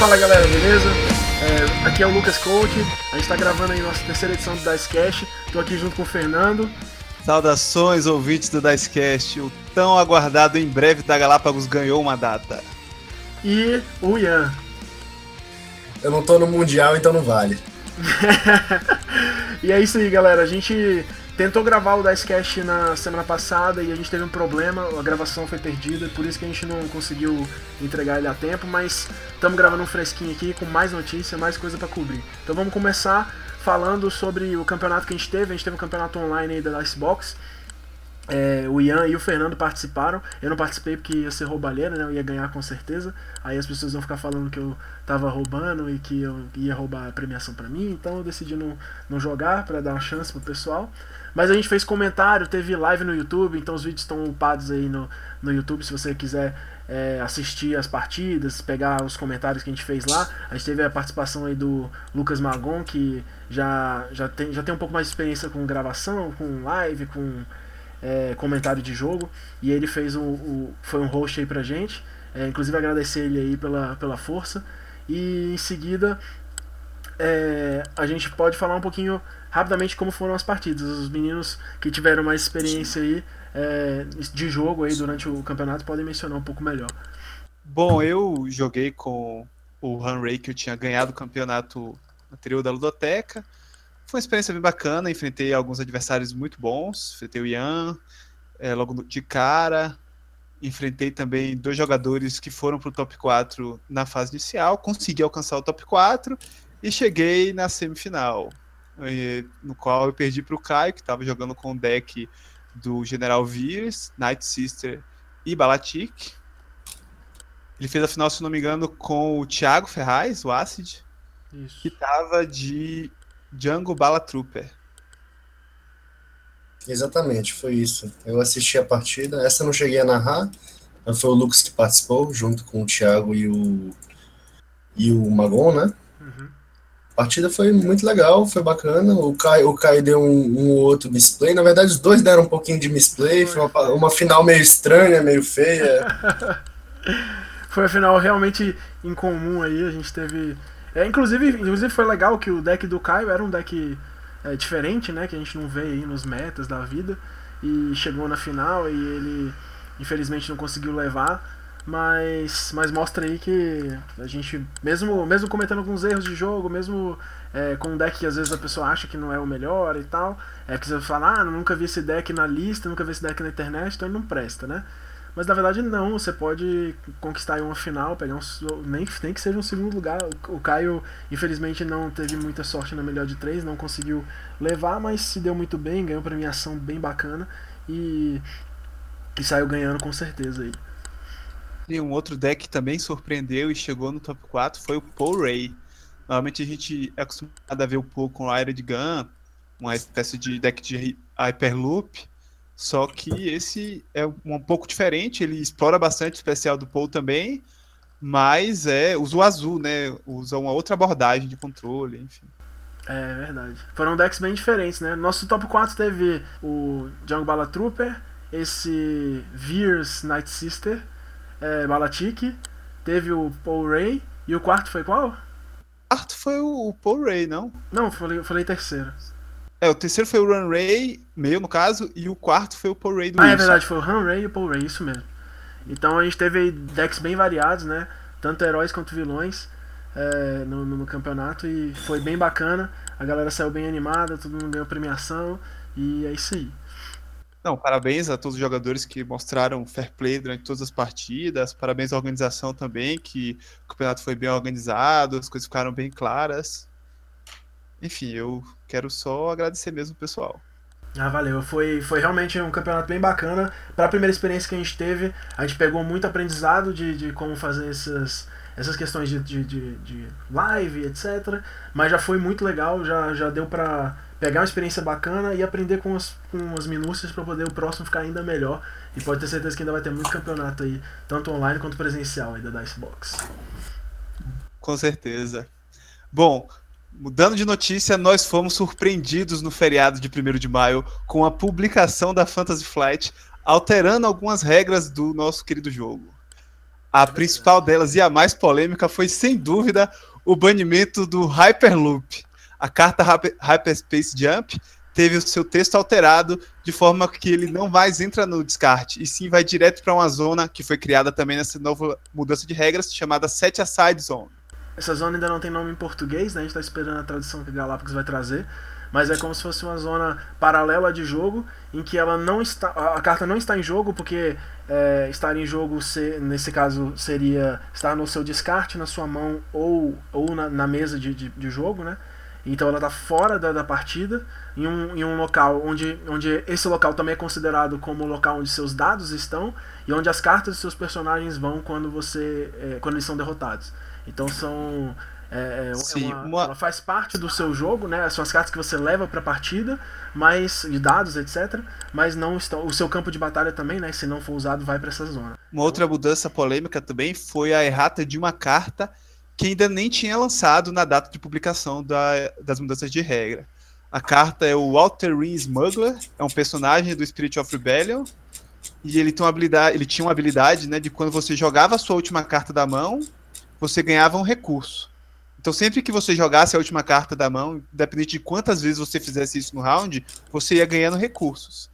Fala galera, beleza? É, aqui é o Lucas Coach, a gente está gravando aí nossa terceira edição do Dicecast. Estou aqui junto com o Fernando. Saudações, ouvintes do Dicecast. O tão aguardado em breve da Galápagos ganhou uma data. E o Ian. Eu não tô no Mundial, então não vale. e é isso aí, galera. A gente tentou gravar o Dicecast na semana passada e a gente teve um problema, a gravação foi perdida, por isso que a gente não conseguiu entregar ele a tempo, mas estamos gravando um fresquinho aqui com mais notícia, mais coisa para cobrir. Então vamos começar falando sobre o campeonato que a gente teve. A gente teve um campeonato online aí da Icebox. É, o Ian e o Fernando participaram. Eu não participei porque ia ser roubalheira, né? Eu ia ganhar com certeza. Aí as pessoas iam ficar falando que eu tava roubando e que eu ia roubar a premiação para mim. Então eu decidi não, não jogar para dar uma chance pro pessoal. Mas a gente fez comentário, teve live no YouTube, então os vídeos estão upados aí no, no YouTube se você quiser é, assistir as partidas, pegar os comentários que a gente fez lá. A gente teve a participação aí do Lucas Magon, que já, já, tem, já tem um pouco mais de experiência com gravação, com live, com é, comentário de jogo. E ele fez o, o, foi um host aí pra gente. É, inclusive agradecer ele aí pela, pela força. E em seguida é, a gente pode falar um pouquinho rapidamente como foram as partidas. Os meninos que tiveram mais experiência aí é, de jogo aí durante o campeonato podem mencionar um pouco melhor. Bom, eu joguei com o Han Ray, que eu tinha ganhado o campeonato anterior da Ludoteca. Foi uma experiência bem bacana, enfrentei alguns adversários muito bons, enfrentei o Ian é, logo de cara, enfrentei também dois jogadores que foram para o top 4 na fase inicial, consegui alcançar o top 4 e cheguei na semifinal, no qual eu perdi para o Caio, que estava jogando com o deck do General Veers, Night Sister e Balatik. Ele fez a final, se não me engano, com o Thiago Ferraz, o Acid, Isso. que estava de Django Bala Trooper. Exatamente, foi isso. Eu assisti a partida, essa eu não cheguei a narrar, foi o Lucas que participou, junto com o Thiago e o, e o Magon, né? A partida foi muito legal, foi bacana. O Kai, o Kai deu um, um outro misplay. Na verdade, os dois deram um pouquinho de misplay. Foi uma, uma final meio estranha, meio feia. foi uma final realmente incomum aí. A gente teve. É, inclusive, inclusive foi legal que o deck do Caio era um deck é, diferente, né? Que a gente não vê aí nos metas da vida. E chegou na final e ele infelizmente não conseguiu levar. Mas, mas mostra aí que a gente, mesmo, mesmo cometendo alguns erros de jogo, mesmo é, com um deck que às vezes a pessoa acha que não é o melhor e tal, é que você fala, ah, nunca vi esse deck na lista, nunca vi esse deck na internet, então ele não presta, né? Mas na verdade não, você pode conquistar uma final, pegar um, nem, nem que seja um segundo lugar. O, o Caio, infelizmente, não teve muita sorte na melhor de três, não conseguiu levar, mas se deu muito bem, ganhou premiação bem bacana e, e saiu ganhando com certeza aí. E um outro deck que também surpreendeu e chegou no top 4 foi o Paul Ray. Normalmente a gente é acostumado a ver o Paul com Iron Gun, uma espécie de deck de Hyperloop. Só que esse é um pouco diferente, ele explora bastante o especial do Paul também, mas é usa o azul, né? Usa uma outra abordagem de controle, enfim. É verdade. Foram decks bem diferentes, né? Nosso top 4 teve o Jungle Bala Trooper, esse Veers Night Sister, é, Malatic, teve o Paul Ray, e o quarto foi qual? O quarto foi o Paul Ray, não? Não, eu falei, eu falei terceiro. É, o terceiro foi o Run Ray, meio no caso, e o quarto foi o Paul Ray do Ah, Wilson. é verdade, foi o Run Ray e o Paul Ray, isso mesmo. Então a gente teve decks bem variados, né? Tanto heróis quanto vilões é, no, no, campeonato e foi bem bacana. A galera saiu bem animada, todo mundo ganhou premiação e é isso aí. Não, parabéns a todos os jogadores que mostraram fair play durante todas as partidas. Parabéns à organização também, que o campeonato foi bem organizado, as coisas ficaram bem claras. Enfim, eu quero só agradecer mesmo o pessoal. Ah, valeu. Foi, foi realmente um campeonato bem bacana. Para a primeira experiência que a gente teve, a gente pegou muito aprendizado de, de como fazer essas, essas questões de, de, de, de live, etc. Mas já foi muito legal, já, já deu para pegar uma experiência bacana e aprender com as, com as minúcias para poder o próximo ficar ainda melhor. E pode ter certeza que ainda vai ter muito campeonato aí, tanto online quanto presencial aí da Dicebox. Com certeza. Bom, mudando de notícia, nós fomos surpreendidos no feriado de 1 de maio com a publicação da Fantasy Flight alterando algumas regras do nosso querido jogo. A principal delas e a mais polêmica foi, sem dúvida, o banimento do Hyperloop. A carta Hyperspace Jump teve o seu texto alterado de forma que ele não mais entra no descarte, e sim vai direto para uma zona que foi criada também nessa nova mudança de regras, chamada Set Aside Zone. Essa zona ainda não tem nome em português, né? a gente está esperando a tradução que a Galápagos vai trazer, mas é como se fosse uma zona paralela de jogo em que ela não está, a carta não está em jogo porque é, estar em jogo se, nesse caso seria estar no seu descarte na sua mão ou, ou na, na mesa de, de, de jogo, né? Então ela está fora da, da partida, em um, em um local onde, onde esse local também é considerado como o local onde seus dados estão e onde as cartas dos seus personagens vão quando você é, quando eles são derrotados. Então são é, é, é Sim, uma, uma... Ela faz parte do seu jogo, né? São as cartas que você leva para a partida, mas de dados, etc. Mas não estão. O seu campo de batalha também, né? Se não for usado, vai para essa zona. Uma outra mudança polêmica também foi a errata de uma carta que ainda nem tinha lançado na data de publicação da, das mudanças de regra. A carta é o Walter Ring Smuggler, é um personagem do Spirit of Rebellion, e ele, tem uma habilidade, ele tinha uma habilidade né, de quando você jogava a sua última carta da mão, você ganhava um recurso. Então, sempre que você jogasse a última carta da mão, independente de quantas vezes você fizesse isso no round, você ia ganhando recursos.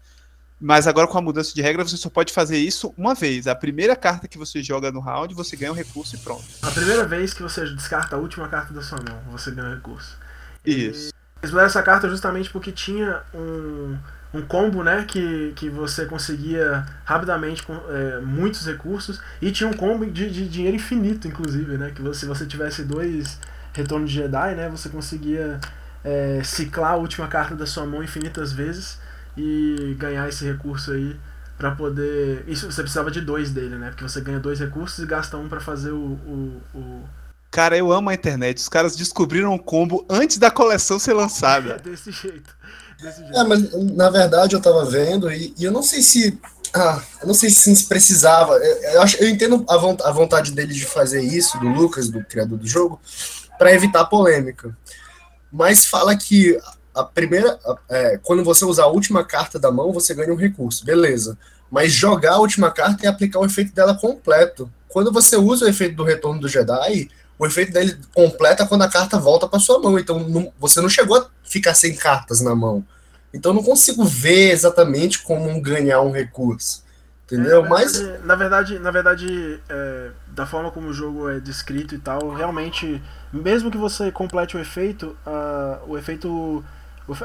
Mas agora com a mudança de regra, você só pode fazer isso uma vez. A primeira carta que você joga no round, você ganha um recurso e pronto. A primeira vez que você descarta a última carta da sua mão, você ganha um recurso. Isso. Eles mudaram essa carta justamente porque tinha um, um combo, né, que, que você conseguia rapidamente com é, muitos recursos e tinha um combo de, de dinheiro infinito, inclusive, né, que você, se você tivesse dois retornos de Jedi, né, você conseguia é, ciclar a última carta da sua mão infinitas vezes e ganhar esse recurso aí para poder. Isso você precisava de dois dele, né? Porque você ganha dois recursos e gasta um para fazer o, o, o, Cara, eu amo a internet. Os caras descobriram um combo antes da coleção ser lançada. É desse jeito. Desse jeito. É, mas na verdade eu tava vendo e, e eu não sei se. Ah, eu não sei se precisava. Eu, eu, acho, eu entendo a, vontade dele de fazer isso, do Lucas, do criador do jogo, para evitar polêmica. Mas fala que a primeira. É, quando você usar a última carta da mão, você ganha um recurso, beleza. Mas jogar a última carta e aplicar o efeito dela completo. Quando você usa o efeito do retorno do Jedi, o efeito dele completa quando a carta volta para sua mão. Então não, você não chegou a ficar sem cartas na mão. Então não consigo ver exatamente como ganhar um recurso. Entendeu? É, na verdade, Mas. Na verdade, na verdade é, da forma como o jogo é descrito e tal, realmente, mesmo que você complete o efeito, o efeito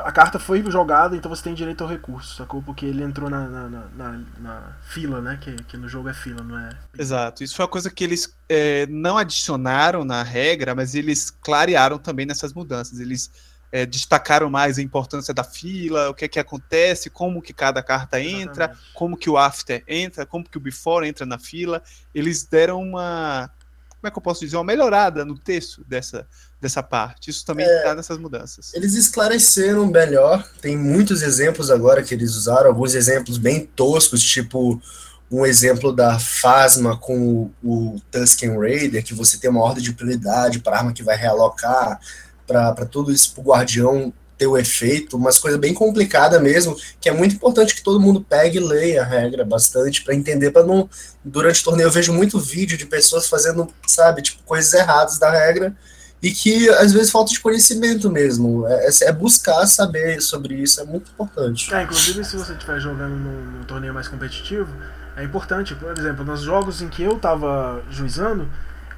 a carta foi jogada, então você tem direito ao recurso, sacou? Porque ele entrou na, na, na, na fila, né? Que, que, no jogo é fila, não é. Exato. Isso foi uma coisa que eles é, não adicionaram na regra, mas eles clarearam também nessas mudanças. Eles é, destacaram mais a importância da fila, o que é que acontece, como que cada carta entra, Exatamente. como que o after entra, como que o before entra na fila. Eles deram uma. Como é que eu posso dizer? Uma melhorada no texto dessa dessa parte. Isso também está é, nessas mudanças. Eles esclareceram melhor. Tem muitos exemplos agora que eles usaram, alguns exemplos bem toscos, tipo um exemplo da Phasma com o, o Tusken Raider, que você tem uma ordem de prioridade para arma que vai realocar, para tudo isso, para o guardião ter o efeito, umas coisas bem complicada mesmo, que é muito importante que todo mundo pegue e leia a regra bastante para entender, para não durante o torneio eu vejo muito vídeo de pessoas fazendo, sabe, tipo coisas erradas da regra e que às vezes falta de conhecimento mesmo. É, é, é buscar saber sobre isso, é muito importante. É, inclusive se você estiver jogando num, num, torneio mais competitivo, é importante, por exemplo, nos jogos em que eu estava juizando,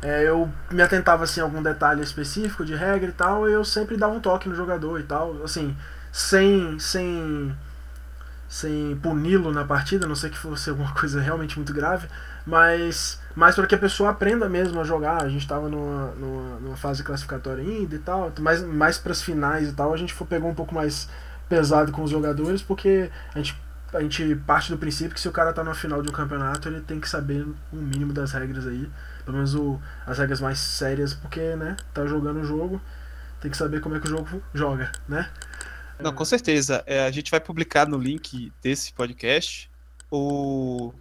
é, eu me atentava assim, a algum detalhe específico de regra e tal, e eu sempre dava um toque no jogador e tal, assim, sem. sem sem puni-lo na partida, a não sei que fosse alguma coisa realmente muito grave, mas mais para que a pessoa aprenda mesmo a jogar. A gente estava numa, numa, numa, fase classificatória ainda e tal, mais, mais para as finais e tal, a gente pegou um pouco mais pesado com os jogadores, porque a gente, a gente parte do princípio que se o cara está na final de um campeonato, ele tem que saber o um mínimo das regras aí, pelo menos o, as regras mais sérias, porque, né, tá jogando o jogo, tem que saber como é que o jogo joga, né? Não, com certeza. É, a gente vai publicar no link desse podcast o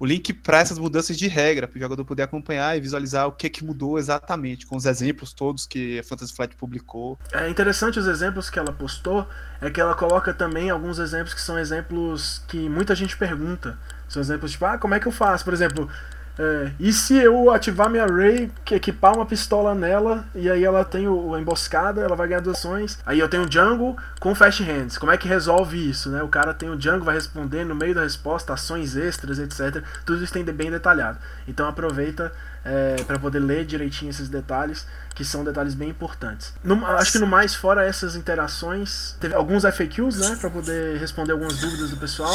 o link para essas mudanças de regra, para o jogador poder acompanhar e visualizar o que, que mudou exatamente, com os exemplos todos que a Fantasy Flight publicou. É interessante os exemplos que ela postou, é que ela coloca também alguns exemplos que são exemplos que muita gente pergunta. São exemplos tipo, ah, como é que eu faço? Por exemplo, É, e se eu ativar minha Ray, equipar uma pistola nela, e aí ela tem o, a emboscada, ela vai ganhar duas ações. Aí eu tenho o Jungle com Fast Hands. Como é que resolve isso, né? O cara tem o Jungle, vai responder no meio da resposta, ações extras, etc. Tudo isso tem bem detalhado. Então aproveita é, para poder ler direitinho esses detalhes, que são detalhes bem importantes. No, acho que no mais, fora essas interações, teve alguns FAQs, né, para poder responder algumas dúvidas do pessoal.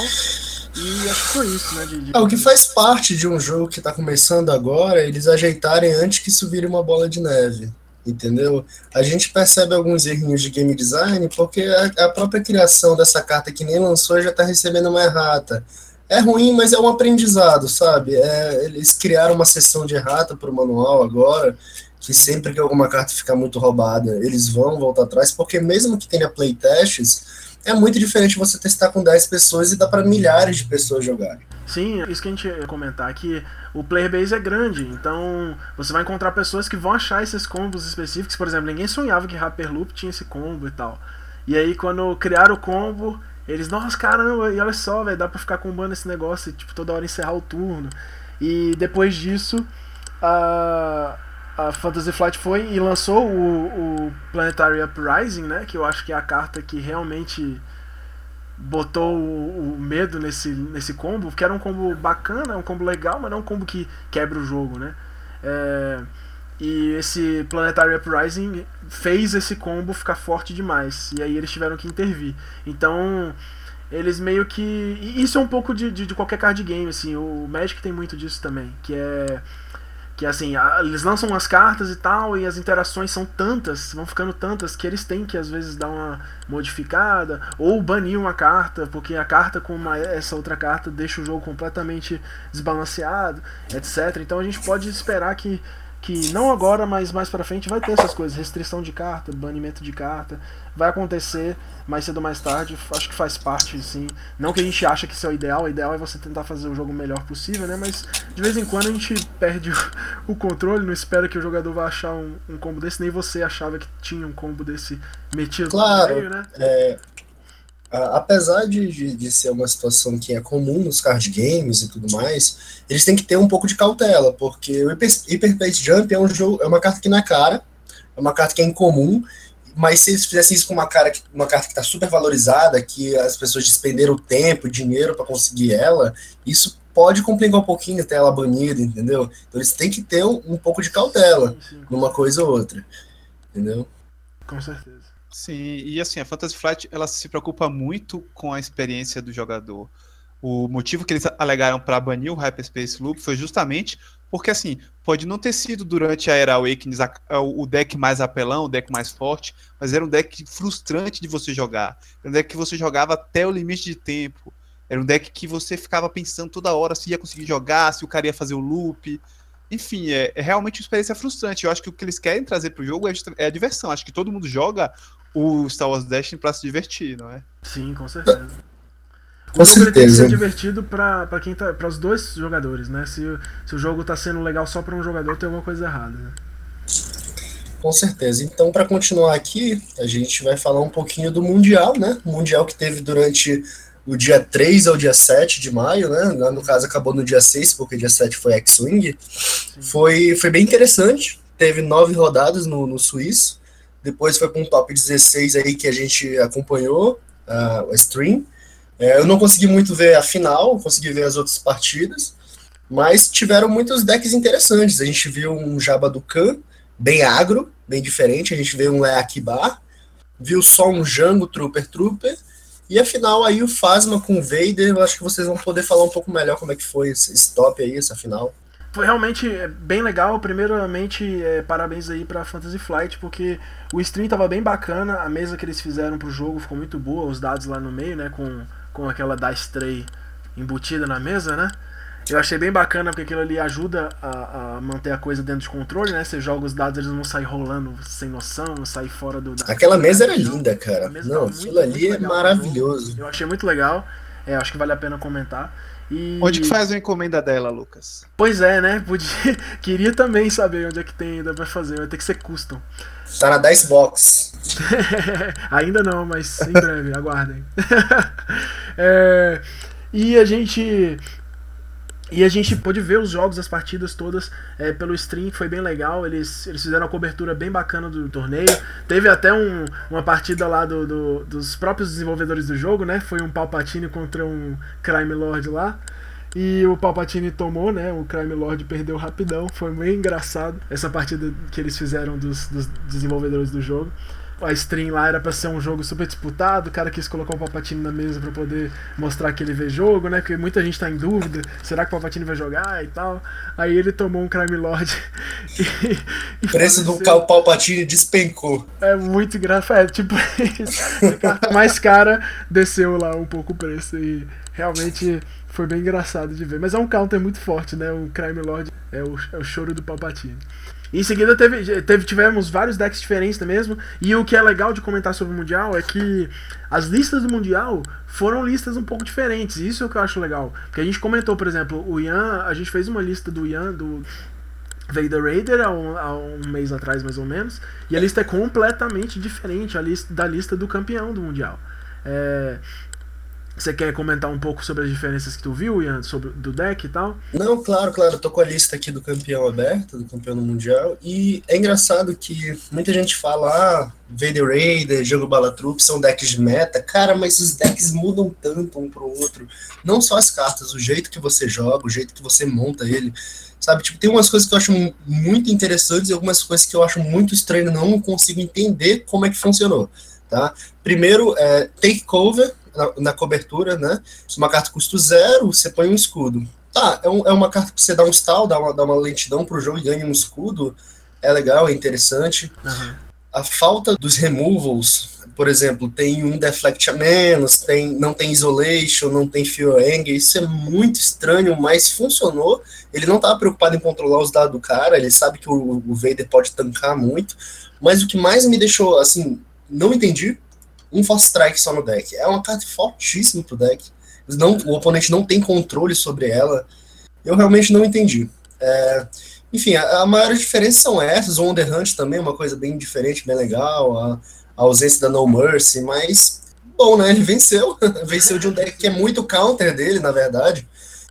E acho que foi isso, né? De, de... É, o que faz parte de um jogo que está começando agora é eles ajeitarem antes que isso vire uma bola de neve. Entendeu? A gente percebe alguns errinhos de game design porque a, a própria criação dessa carta que nem lançou já está recebendo uma errata é ruim, mas é um aprendizado, sabe? É, eles criaram uma sessão de errata para o manual agora, que sempre que alguma carta ficar muito roubada, eles vão voltar atrás, porque mesmo que tenha playtests, é muito diferente você testar com 10 pessoas e dá para milhares de pessoas jogarem. Sim, isso que a gente ia comentar, que o player base é grande, então você vai encontrar pessoas que vão achar esses combos específicos, por exemplo, ninguém sonhava que Hyperloop tinha esse combo e tal. E aí quando criaram o combo, eles, nossa, caramba, e olha só, velho, dá pra ficar combando esse negócio tipo, toda hora encerrar o turno. E depois disso, a, a Fantasy Flight foi e lançou o, o Planetary Uprising, né? Que eu acho que é a carta que realmente botou o, o, medo nesse, nesse combo, que era um combo bacana, um combo legal, mas não um combo que quebra o jogo, né? É, e esse Planetary Uprising fez esse combo ficar forte demais. E aí eles tiveram que intervir. Então, eles meio que. isso é um pouco de, de, de, qualquer card game, assim. O Magic tem muito disso também. Que é. Que assim, eles lançam umas cartas e tal, e as interações são tantas, vão ficando tantas, que eles têm que às vezes dar uma modificada, ou banir uma carta, porque a carta com uma, essa outra carta deixa o jogo completamente desbalanceado, etc. Então a gente pode esperar que que não agora, mas mais para frente vai ter essas coisas, restrição de carta, banimento de carta, vai acontecer mais cedo ou mais tarde, acho que faz parte, sim. Não que a gente acha que isso é o ideal, o ideal é você tentar fazer o jogo o melhor possível, né? Mas de vez em quando a gente perde o controle, não espera que o jogador vá achar um, um combo desse, nem você achava que tinha um combo desse metido claro, no meio, né? É, apesar de, de, de, ser uma situação que é comum nos card games e tudo mais, eles têm que ter um pouco de cautela, porque o Hyper, Hyper Jump é um jogo, é uma carta que é cara, é uma carta que é incomum, mas se eles fizessem isso com uma, cara, uma carta que está super valorizada, que as pessoas despenderam tempo, dinheiro para conseguir ela, isso pode complicar um pouquinho até ela banida, entendeu? Então eles têm que ter um, um pouco de cautela sim, sim. numa coisa ou outra, entendeu? Com certeza. Sim, e assim, a Fantasy Flight ela se preocupa muito com a experiência do jogador. O motivo que eles alegaram para banir o Hyperspace Loop foi justamente porque, assim, pode não ter sido durante a Era Awakenings o deck mais apelão, o deck mais forte, mas era um deck frustrante de você jogar. Era um deck que você jogava até o limite de tempo. Era um deck que você ficava pensando toda hora se ia conseguir jogar, se o cara ia fazer o loop. Enfim, é, é realmente uma experiência frustrante. Eu acho que o que eles querem trazer para o jogo é, é a diversão. Acho que todo mundo joga o Star Wars Destiny pra se divertir, não é? Sim, com certeza. O com certeza. tem que ser divertido para quem tá, para os dois jogadores, né? Se, se o jogo tá sendo legal só para um jogador, tem alguma coisa errada, né? Com certeza. Então, para continuar aqui, a gente vai falar um pouquinho do Mundial, né? O Mundial que teve durante o dia 3 ao dia 7 de maio, né? No caso, acabou no dia 6, porque dia 7 foi X-Wing. Foi, foi bem interessante. Teve nove rodadas no, no Suíço. Depois foi para um top 16 aí que a gente acompanhou, uh, o stream. É, eu não consegui muito ver a final, consegui ver as outras partidas, mas tiveram muitos decks interessantes. A gente viu um Jabba do Khan, bem agro, bem diferente. A gente viu um Leakibar, viu só um Jango Trooper Trooper. E afinal aí o Phasma com o Vader, eu acho que vocês vão poder falar um pouco melhor como é que foi esse top aí, essa final foi realmente é, bem legal. Primeiramente, é, parabéns aí pra Fantasy Flight, porque o stream tava bem bacana, a mesa que eles fizeram pro jogo ficou muito boa, os dados lá no meio, né, com, com aquela Dice Tray embutida na mesa, né. Eu achei bem bacana porque aquilo ali ajuda a, a, manter a coisa dentro de controle, né? Você joga os dados, eles não saem rolando sem noção, não saem fora do. Aquela mesa era linda, cara. Não, aquilo ali é maravilhoso. Eu achei muito legal. É, acho que vale a pena comentar. E... Onde que faz a encomenda dela, Lucas? Pois é, né? Podia... Queria também saber onde é que tem ainda pra fazer. Vai ter que ser custom. Tá na Dice Box. ainda não, mas em breve, aguardem. é... E a gente. E a gente pôde ver os jogos, as partidas todas é, pelo stream, foi bem legal. Eles, eles fizeram uma cobertura bem bacana do torneio. Teve até um, uma partida lá do, do, dos próprios desenvolvedores do jogo, né? Foi um Palpatine contra um Crime Lord lá. E o Palpatine tomou, né? O Crime Lord perdeu rapidão. Foi bem engraçado essa partida que eles fizeram dos, dos desenvolvedores do jogo a stream lá era para ser um jogo super disputado, o cara quis colocar o Palpatine na mesa para poder mostrar que ele vê jogo, né? Porque muita gente tá em dúvida, será que o Palpatine vai jogar e tal. Aí ele tomou um Crime Lord e, o preço do Palpatine despencou. É muito engraçado, é, tipo, a mais cara desceu lá um pouco o preço e realmente foi bem engraçado de ver. Mas é um counter muito forte, né? O Crime Lord é o, é o choro do Palpatine. Em seguida teve, teve, tivemos vários decks diferentes mesmo. E o que é legal de comentar sobre o Mundial é que as listas do Mundial foram listas um pouco diferentes. Isso é o que eu acho legal. Porque a gente comentou, por exemplo, o Ian, a gente fez uma lista do Ian, do Vader Raider há um, há um mês atrás mais ou menos. E a lista é completamente diferente lista, da lista do campeão do Mundial. É, você quer comentar um pouco sobre as diferenças que tu viu, Ian, sobre do deck e tal? Não, claro, claro. Eu tô com a lista aqui do campeão aberto, do campeão do mundial. E é engraçado que muita gente fala, ah, Vader Raider, jogo Balatroop são decks de meta. Cara, mas os decks mudam tanto um pro outro. Não só as cartas, o jeito que você joga, o jeito que você monta ele. Sabe, tipo, tem umas coisas que eu acho muito interessantes e algumas coisas que eu acho muito estranho, não consigo entender como é que funcionou. Tá? Primeiro, é, Takeover na, na, cobertura, né? Uma carta custo zero, você põe um escudo. Tá, é, um, é uma carta que você dá um stall, dá uma, dá uma lentidão pro jogo e ganha um escudo. É legal, é interessante. Uhum. A falta dos removals, por exemplo, tem um deflect a menos, tem, não tem isolation, não tem anger, isso é muito estranho, mas funcionou. Ele não estava preocupado em controlar os dados do cara, ele sabe que o, o Vader pode tancar muito, mas o que mais me deixou, assim, não entendi um Force Strike só no deck. É uma carta fortíssima pro deck. Não, o oponente não tem controle sobre ela. Eu realmente não entendi. É, enfim, a, a maior diferença são essas. O Wonder Hunt também é uma coisa bem diferente, bem legal. A, a ausência da No Mercy, mas bom, né? Ele venceu. venceu de um deck que é muito counter dele, na verdade.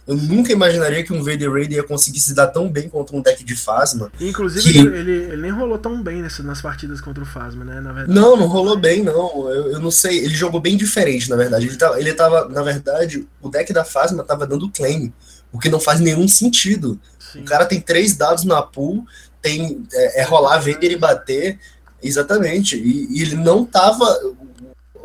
Eu nunca imaginaria que um Vader Raider ia conseguir se dar tão bem contra um deck de Phasma. Inclusive, que... ele, ele, nem rolou tão bem nesse, nas partidas contra o Phasma, né? Na verdade. Não, não rolou bem, não. Eu, eu não sei. Ele jogou bem diferente, na verdade. Ele tava, ele tava, na verdade, o deck da Phasma tava dando claim, o que não faz nenhum sentido. Sim. O cara tem três dados na pool, tem é, é rolar, Vader e bater. Exatamente. E, e ele não tava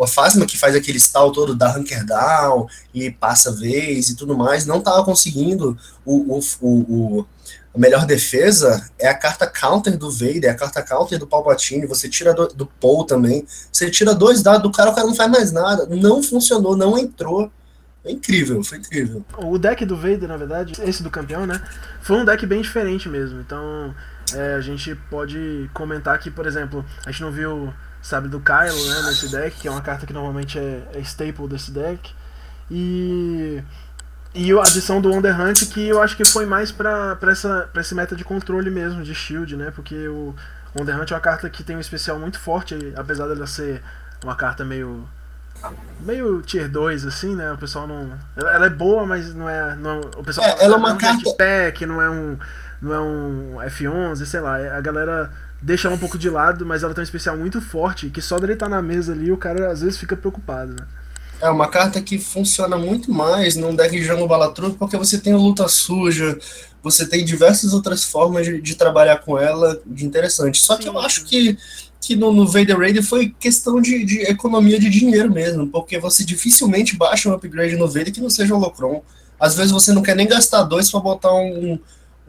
a Fasma que faz aquele stall todo da Hunker Down e passa vez e tudo mais, não estava conseguindo o, o, o, a melhor defesa é a carta counter do Vader, é a carta counter do Palpatine, você tira do, do Paul também, você tira dois dados do cara, o cara não faz mais nada, não funcionou, não entrou. É incrível, foi incrível. O deck do Vader, na verdade, esse do campeão, né? Foi um deck bem diferente mesmo. Então, é, a gente pode comentar que, por exemplo, a gente não viu sabe, do Kylo, né, nesse deck, que é uma carta que normalmente é, é staple desse deck. E e a adição do Wonder Hunt que eu acho que foi mais pra, pra, essa, pra esse meta de controle mesmo, de shield, né? Porque o Wonder Hunt é uma carta que tem um especial muito forte, apesar dela ser uma carta meio. meio tier 2, assim, né? O pessoal não. Ela é boa, mas não é. Não, o pessoal é, ela é uma carta. Pack, não é um. não é um F11, sei lá. A galera deixa ela um pouco de lado, mas ela tem um especial muito forte que só dele estar tá na mesa ali o cara às vezes fica preocupado, né? É uma carta que funciona muito mais num deck de Jungle Balatruc porque você tem luta suja, você tem diversas outras formas de, de trabalhar com ela de interessante. Só Sim. que eu acho que, que no, no Vader Raid foi questão de, de, economia de dinheiro mesmo, porque você dificilmente baixa um upgrade no Vader que não seja Holocron. Às vezes você não quer nem gastar dois para botar um,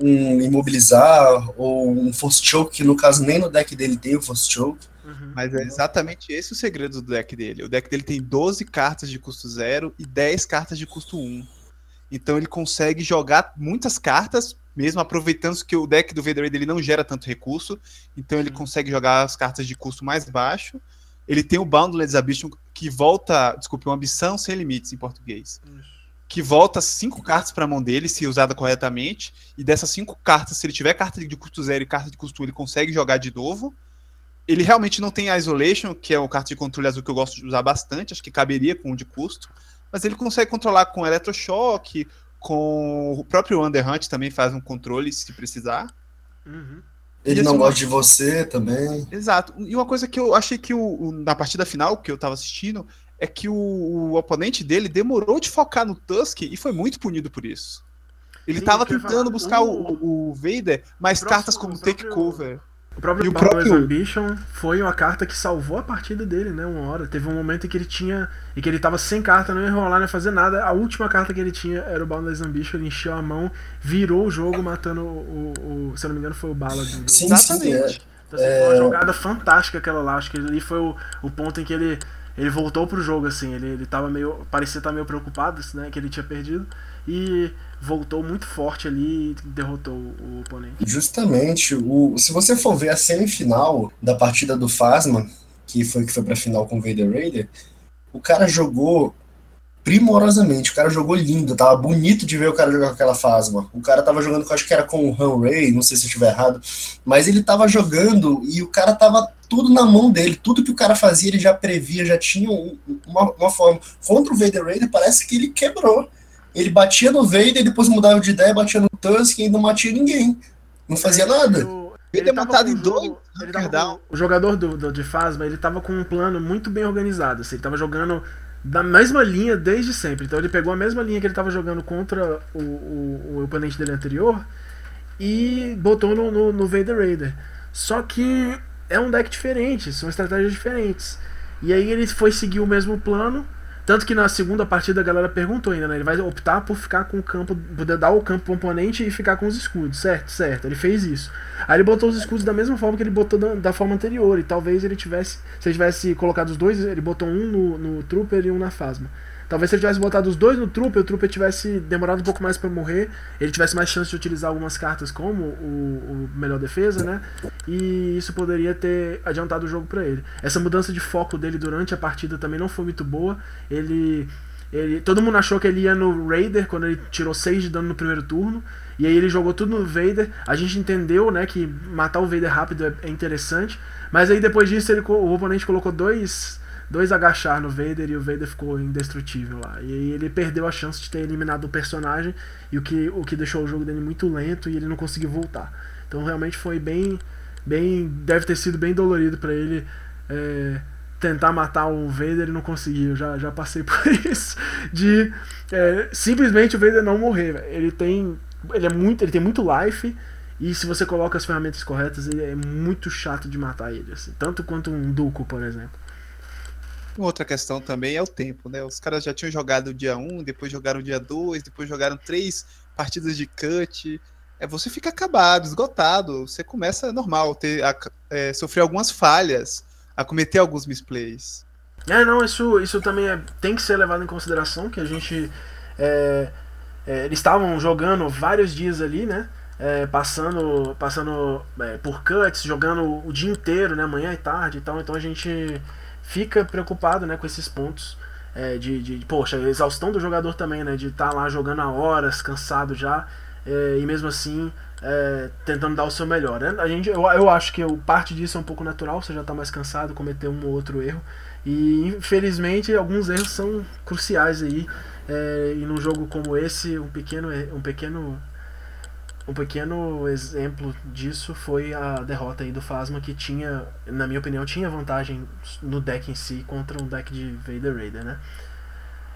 um imobilizar ou um force choke, que no caso nem no deck dele tem o force choke. Uhum. Mas é exatamente esse o segredo do deck dele. O deck dele tem 12 cartas de custo 0 e 10 cartas de custo 1. Um. Então ele consegue jogar muitas cartas, mesmo aproveitando que o deck do Vader dele não gera tanto recurso. Então ele uhum. consegue jogar as cartas de custo mais baixo. Ele tem o Boundless Ambition que volta, desculpe, uma ambição sem limites em português. Isso que volta cinco cartas para a mão dele, se usada corretamente, e dessas cinco cartas, se ele tiver carta de custo zero e carta de custo 1, ele consegue jogar de novo. Ele realmente não tem a Isolation, que é o carta de controle azul que eu gosto de usar bastante, acho que caberia com o de custo, mas ele consegue controlar com Eletrochoque, Com o próprio Underhunt também faz um controle se precisar. Uhum. Ele não gosta de você também. Exato. E uma coisa que eu achei que o, o na partida final que eu tava assistindo é que o, o, oponente dele demorou de focar no Tusk e foi muito punido por isso. Ele Sim, tava tentando buscar o, o, Vader, mas próximo, cartas como Take Cover. O próprio, e o próprio Ambition foi uma carta que salvou a partida dele, né? Uma hora. Teve um momento em que ele tinha. e que ele tava sem carta, não ia rolar, não ia fazer nada. A última carta que ele tinha era o Boundless Ambition. Ele encheu a mão, virou o jogo, matando o. o, o se eu não me engano, foi o Bala do. Sim, Exatamente. Sim, é. Então, assim, é... foi uma jogada fantástica aquela lá. Acho que ali foi o, o ponto em que ele. Ele voltou pro jogo, assim. Ele, ele tava meio. parecia estar meio preocupado, né? Que ele tinha perdido. E voltou muito forte ali e derrotou o oponente. Justamente, o, se você for ver a semifinal da partida do Phasma, que foi que foi pra final com o Vader Raider, o cara jogou primorosamente, o cara jogou lindo, tava bonito de ver o cara jogar com aquela Phasma. O cara tava jogando, eu acho que era com o Han Ray, não sei se eu estiver errado, mas ele tava jogando e o cara tava tudo na mão dele, tudo que o cara fazia ele já previa, já tinha uma, uma forma. Contra o Vader Raider parece que ele quebrou ele batia no Vader, depois mudava de ideia, batia no Tusk e não batia ninguém. Não fazia nada. ele é matado em dois. o jogador do, do, de Phasma, ele tava com um plano muito bem organizado. Assim, ele tava jogando da mesma linha desde sempre. Então ele pegou a mesma linha que ele tava jogando contra o, o, o oponente dele anterior e botou no, no, no Vader Raider. Só que é um deck diferente, são estratégias diferentes. E aí ele foi seguir o mesmo plano tanto que na segunda partida a galera perguntou ainda, né? Ele vai optar por ficar com o campo, poder dar o campo pro oponente e ficar com os escudos, certo? Certo, ele fez isso. Aí ele botou os escudos da mesma forma que ele botou da, da forma anterior, e talvez ele tivesse, se ele tivesse colocado os dois, ele botou um no, no Trooper e um na Phasma. Talvez se ele tivesse botado os dois no Trooper, o Trooper tivesse demorado um pouco mais para morrer, ele tivesse mais chance de utilizar algumas cartas como o, o melhor defesa, né? E isso poderia ter adiantado o jogo para ele. Essa mudança de foco dele durante a partida também não foi muito boa. Ele ele, todo mundo achou que ele ia no Raider quando ele tirou 6 de dano no primeiro turno. E aí ele jogou tudo no Vader. A gente entendeu né, que matar o Vader rápido é, é interessante. Mas aí depois disso ele, o oponente colocou dois dois agachar no Vader e o Vader ficou indestrutível lá. E ele perdeu a chance de ter eliminado o personagem e o que, o que deixou o jogo dele muito lento e ele não conseguiu voltar. Então realmente foi bem. bem deve ter sido bem dolorido para ele é, tentar matar o Vader e não conseguiu. Já, já passei por isso. De é, simplesmente o Vader não morrer. Ele tem. Ele é muito. Ele tem muito life. E se você coloca as ferramentas corretas, ele é muito chato de matar ele. Assim, tanto quanto um Duco, por exemplo. Uma outra questão também é o tempo, né? Os caras já tinham jogado dia 1, depois jogaram dia 2, depois jogaram três partidas de cut. É, você fica acabado, esgotado. Você começa normal, ter, a, é, sofrer algumas falhas, a cometer alguns misplays. É, não, isso, isso também é, tem que ser levado em consideração, que a gente. É, é, eles estavam jogando vários dias ali, né? É, passando passando é, por cuts, jogando o dia inteiro, né? Manhã e tarde e tal. Então a gente fica preocupado né, com esses pontos é, de, de, poxa, exaustão do jogador também, né? De estar tá lá jogando há horas, cansado já, é, e mesmo assim é, tentando dar o seu melhor. Né? A gente, eu, eu acho que parte disso é um pouco natural, você já está mais cansado, cometer um ou outro erro. E infelizmente alguns erros são cruciais aí. É, e num jogo como esse, um pequeno, um pequeno um pequeno exemplo disso foi a derrota aí do Phasma, que tinha, na minha opinião, tinha vantagem no deck em si contra um deck de Vader Raider, né?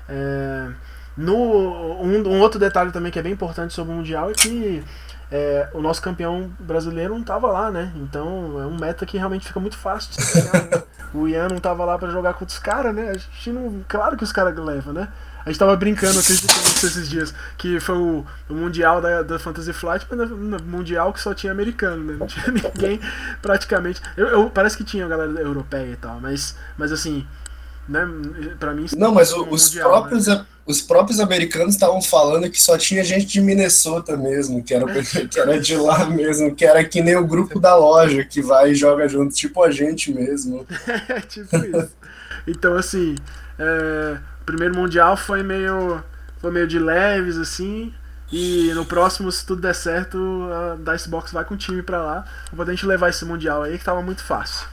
É, no, um, um, outro detalhe também que é bem importante sobre o Mundial é que é, o nosso campeão brasileiro não estava lá, né? Então é um meta que realmente fica muito fácil de ganhar, né? O Ian não estava lá para jogar contra os caras, né? A gente não, claro que os caras levam, né? A gente tava brincando aqui esses dias, que foi o, o Mundial da, da Fantasy Flight, mas no Mundial que só tinha americano, né? Não tinha ninguém praticamente. Eu, eu, parece que tinha a galera europeia e tal, mas, mas assim, né, pra mim. Não, mas o, os, mundial, próprios, né? os próprios americanos estavam falando que só tinha gente de Minnesota mesmo, que era, que era de lá mesmo, que era que nem o grupo da loja que vai e joga junto, tipo a gente mesmo. É, tipo isso. Então, assim. É primeiro mundial foi meio foi meio de leves assim e no próximo se tudo der certo a Dicebox vai com o time para lá. Pra gente levar esse mundial aí que tava muito fácil.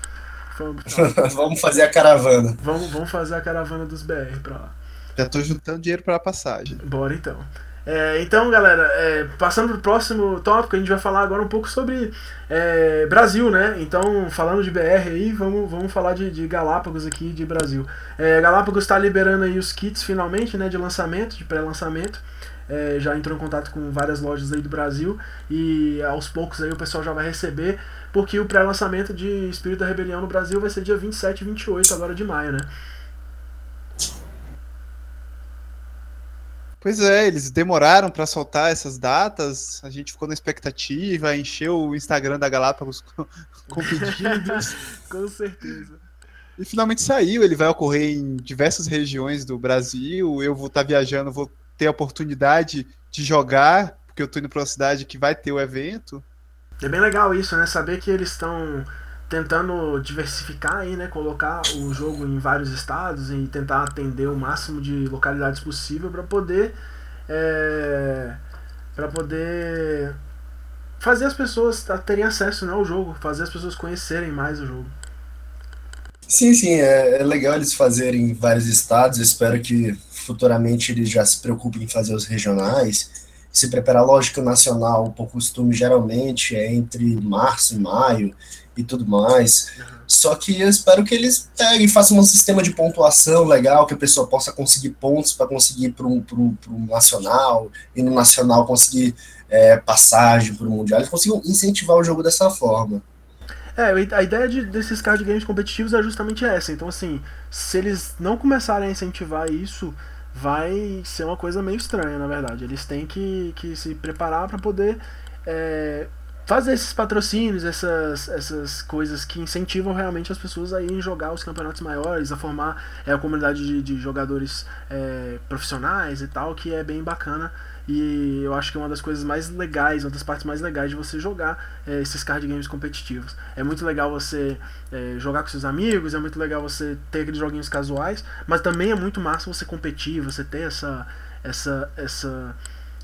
Vamos fazer a caravana. Vamos, vamos fazer a caravana dos BR para lá. Já tô juntando dinheiro para a passagem. Bora então É, então, galera, é, passando para o próximo tópico, a gente vai falar agora um pouco sobre é, Brasil, né? Então, falando de BR aí, vamos, vamos falar de, de Galápagos aqui, de Brasil. É, Galápagos está liberando aí os kits finalmente, né? De lançamento, de pré-lançamento. É, já entrou em contato com várias lojas aí do Brasil e aos poucos aí o pessoal já vai receber, porque o pré-lançamento de Espírito da Rebelião no Brasil vai ser dia 27 e 28 agora de maio, né? Pois é, eles demoraram para soltar essas datas, a gente ficou na expectativa, encheu o Instagram da Galápagos com, com pedidos. com certeza. E finalmente saiu, ele vai ocorrer em diversas regiões do Brasil. Eu vou estar tá viajando, vou ter a oportunidade de jogar, porque eu estou indo para uma cidade que vai ter o evento. É bem legal isso, né? Saber que eles estão tentando diversificar aí, né? Colocar o jogo em vários estados e tentar atender o máximo de localidades possível para poder é, para poder fazer as pessoas terem acesso né, ao jogo, fazer as pessoas conhecerem mais o jogo. Sim, sim, é, é legal eles fazerem vários estados. Eu espero que futuramente eles já se preocupem em fazer os regionais. Se preparar, lógico, o nacional, o costume geralmente é entre março e maio e tudo mais. Uhum. Só que eu espero que eles peguem, façam um sistema de pontuação legal, que a pessoa possa conseguir pontos para conseguir para um, um nacional, e no nacional conseguir é, passagem para o mundial. Eles consigam incentivar o jogo dessa forma. É, a ideia de, desses card games competitivos é justamente essa. Então, assim, se eles não começarem a incentivar isso, vai ser uma coisa meio estranha, na verdade. Eles têm que, que se preparar para poder é, fazer esses patrocínios, essas, essas coisas que incentivam realmente as pessoas a irem jogar os campeonatos maiores, a formar é, a comunidade de, de jogadores é, profissionais e tal, que é bem bacana. E eu acho que é uma das coisas mais legais, uma das partes mais legais de você jogar é, esses card games competitivos. É muito legal você é, jogar com seus amigos, é muito legal você ter aqueles joguinhos casuais, mas também é muito massa você competir, você ter essa, essa, essa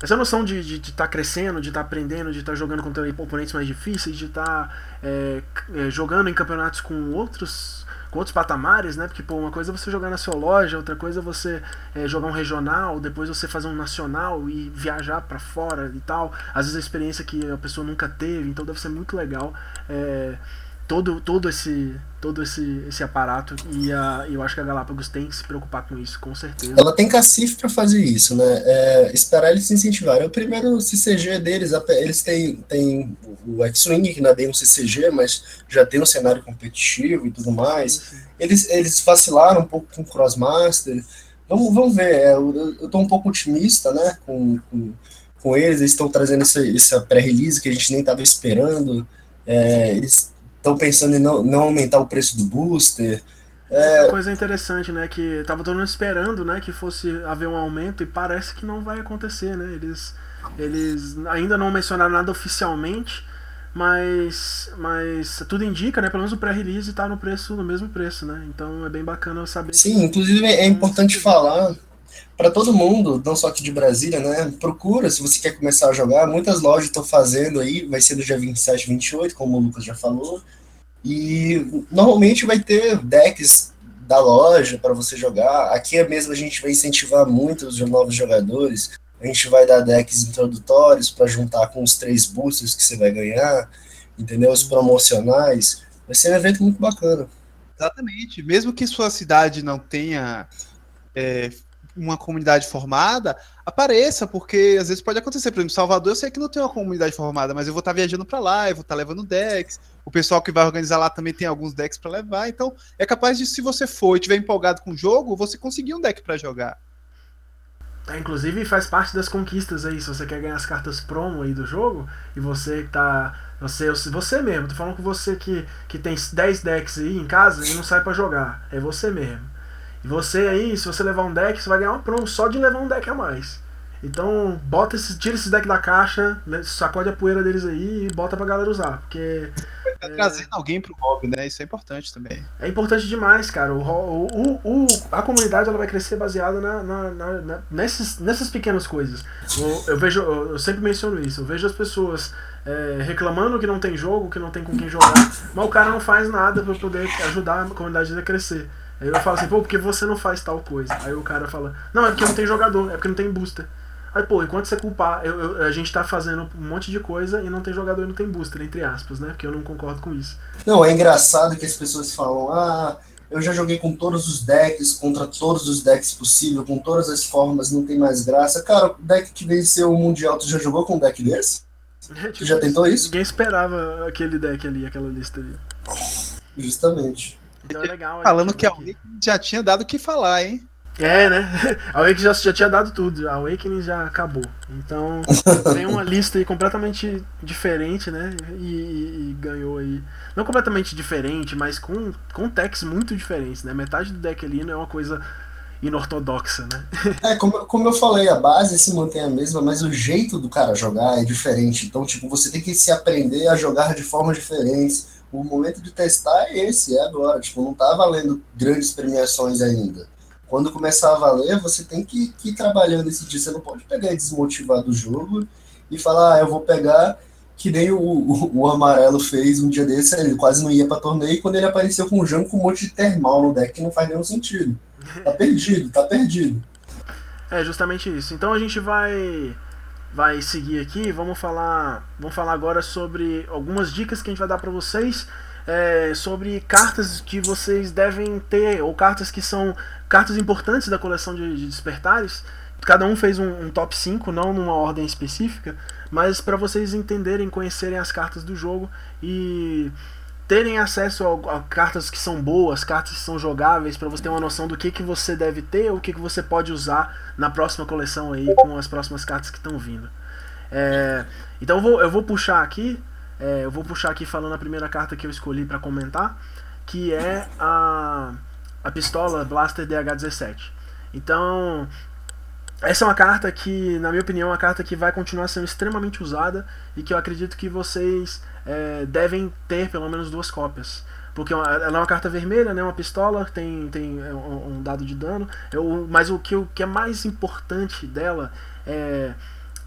essa noção de estar de, de tá crescendo, de estar tá aprendendo, de estar tá jogando contra oponentes mais difíceis, de estar tá, é, é, jogando em campeonatos com outros com outros patamares, né? Porque pô, uma coisa é você jogar na sua loja, outra coisa é você é, jogar um regional, depois você fazer um nacional e viajar para fora e tal. Às vezes a experiência que a pessoa nunca teve, então deve ser muito legal. Todo, todo esse todo esse, esse aparato e a, eu acho que a Galápagos tem que se preocupar com isso, com certeza. Ela tem cacife para fazer isso, né? É, esperar eles se incentivarem. O primeiro CCG deles, eles têm, têm o X-Wing, que não é bem um CCG, mas já tem um cenário competitivo e tudo mais. Sim. Eles, eles vacilaram um pouco com o Crossmaster. Vamos, vamos ver, é, eu, eu tô um pouco otimista, né, com, com, com eles, eles estão trazendo essa, essa pré-release que a gente nem estava esperando. É, eles estão pensando em não, não aumentar o preço do booster. É... Uma coisa interessante, né? Que tava todo mundo esperando, né? Que fosse haver um aumento e parece que não vai acontecer, né? Eles, eles ainda não mencionaram nada oficialmente, mas, mas tudo indica, né? Pelo menos o pré-release está no preço, no mesmo preço, né? Então é bem bacana saber. Sim, inclusive é importante falar para todo mundo, não só aqui de Brasília, né? Procura, se você quer começar a jogar. Muitas lojas estão fazendo aí, vai ser do dia 27, 28, como o Lucas já falou. E normalmente vai ter decks da loja para você jogar. Aqui é mesmo a gente vai incentivar muito os novos jogadores. A gente vai dar decks introdutórios para juntar com os três boosters que você vai ganhar, entendeu? Os promocionais. Vai ser um evento muito bacana. Exatamente. Mesmo que sua cidade não tenha é, uma comunidade formada, apareça, porque às vezes pode acontecer. Por exemplo, Salvador, eu sei que não tem uma comunidade formada, mas eu vou estar viajando para lá, eu vou estar levando decks. O pessoal que vai organizar lá também tem alguns decks para levar. Então, é capaz de, se você for e estiver empolgado com o jogo, você conseguir um deck para jogar. É, inclusive faz parte das conquistas aí, se você quer ganhar as cartas promo aí do jogo, e você tá. Você, você mesmo, tô falando com você que, que tem 10 decks aí em casa e não sai para jogar. É você mesmo. E você aí, se você levar um deck, você vai ganhar uma promo só de levar um deck a mais. Então, bota esses, tira esses decks da caixa, né, sacode a poeira deles aí e bota pra galera usar. Porque. Tá é, trazendo alguém pro hobby, né? Isso é importante também. É importante demais, cara. O, o, o, a comunidade ela vai crescer baseada na, na, na, na nessas, nessas pequenas coisas. Eu, eu, vejo, eu sempre menciono isso. Eu vejo as pessoas é, reclamando que não tem jogo, que não tem com quem jogar, mas o cara não faz nada para poder ajudar a comunidade a crescer. Aí eu falo assim, pô, porque você não faz tal coisa? Aí o cara fala, não, é porque não tem jogador, é porque não tem booster. Aí, pô, enquanto você culpar, eu, eu, a gente tá fazendo um monte de coisa e não tem jogador e não tem booster, entre aspas, né? Porque eu não concordo com isso. Não, é engraçado que as pessoas falam, ah, eu já joguei com todos os decks, contra todos os decks possíveis, com todas as formas, não tem mais graça. Cara, o deck que venceu o Mundial, tu já jogou com um deck desse? É, tipo, tu já tentou isso? Ninguém esperava aquele deck ali, aquela lista ali. Justamente. Então é legal. Falando que a já tinha dado o que falar, hein? É, né? A Awakening já, já tinha dado tudo, a Awakening já acabou. Então, tem uma lista aí completamente diferente, né? E, e, e, ganhou aí. Não completamente diferente, mas com, com decks muito diferentes, né? Metade do deck ali não é uma coisa inortodoxa, né? É, como, como eu falei, a base se mantém a mesma, mas o jeito do cara jogar é diferente. Então, tipo, você tem que se aprender a jogar de formas diferentes. O momento de testar é esse, é agora. Tipo, não tá valendo grandes premiações ainda quando começar a valer, você tem que, que ir trabalhando esse dia. Você não pode pegar e desmotivar do jogo e falar, ah, eu vou pegar que nem o, o, o, Amarelo fez um dia desse, ele quase não ia para torneio, e quando ele apareceu com um Jango com um monte de termal no deck, que não faz nenhum sentido. Tá perdido, tá perdido. É justamente isso. Então a gente vai vai seguir aqui, vamos falar, vamos falar agora sobre algumas dicas que a gente vai dar para vocês é, sobre cartas que vocês devem ter ou cartas que são cartas importantes da coleção de, de despertares. Cada um fez um, um, top 5, não numa ordem específica, mas para vocês entenderem, conhecerem as cartas do jogo e terem acesso a, a, cartas que são boas, cartas que são jogáveis, para você ter uma noção do que, que você deve ter ou o que, que você pode usar na próxima coleção aí com as próximas cartas que estão vindo. É, então eu vou, eu vou puxar aqui, é, eu vou puxar aqui falando a primeira carta que eu escolhi para comentar, que é a a pistola Blaster DH17. Então, essa é uma carta que, na minha opinião, é uma carta que vai continuar sendo extremamente usada e que eu acredito que vocês é, devem ter pelo menos duas cópias. Porque ela é uma carta vermelha, né, uma pistola, tem, tem é, um, dado de dano, mas o que, o que é mais importante dela é,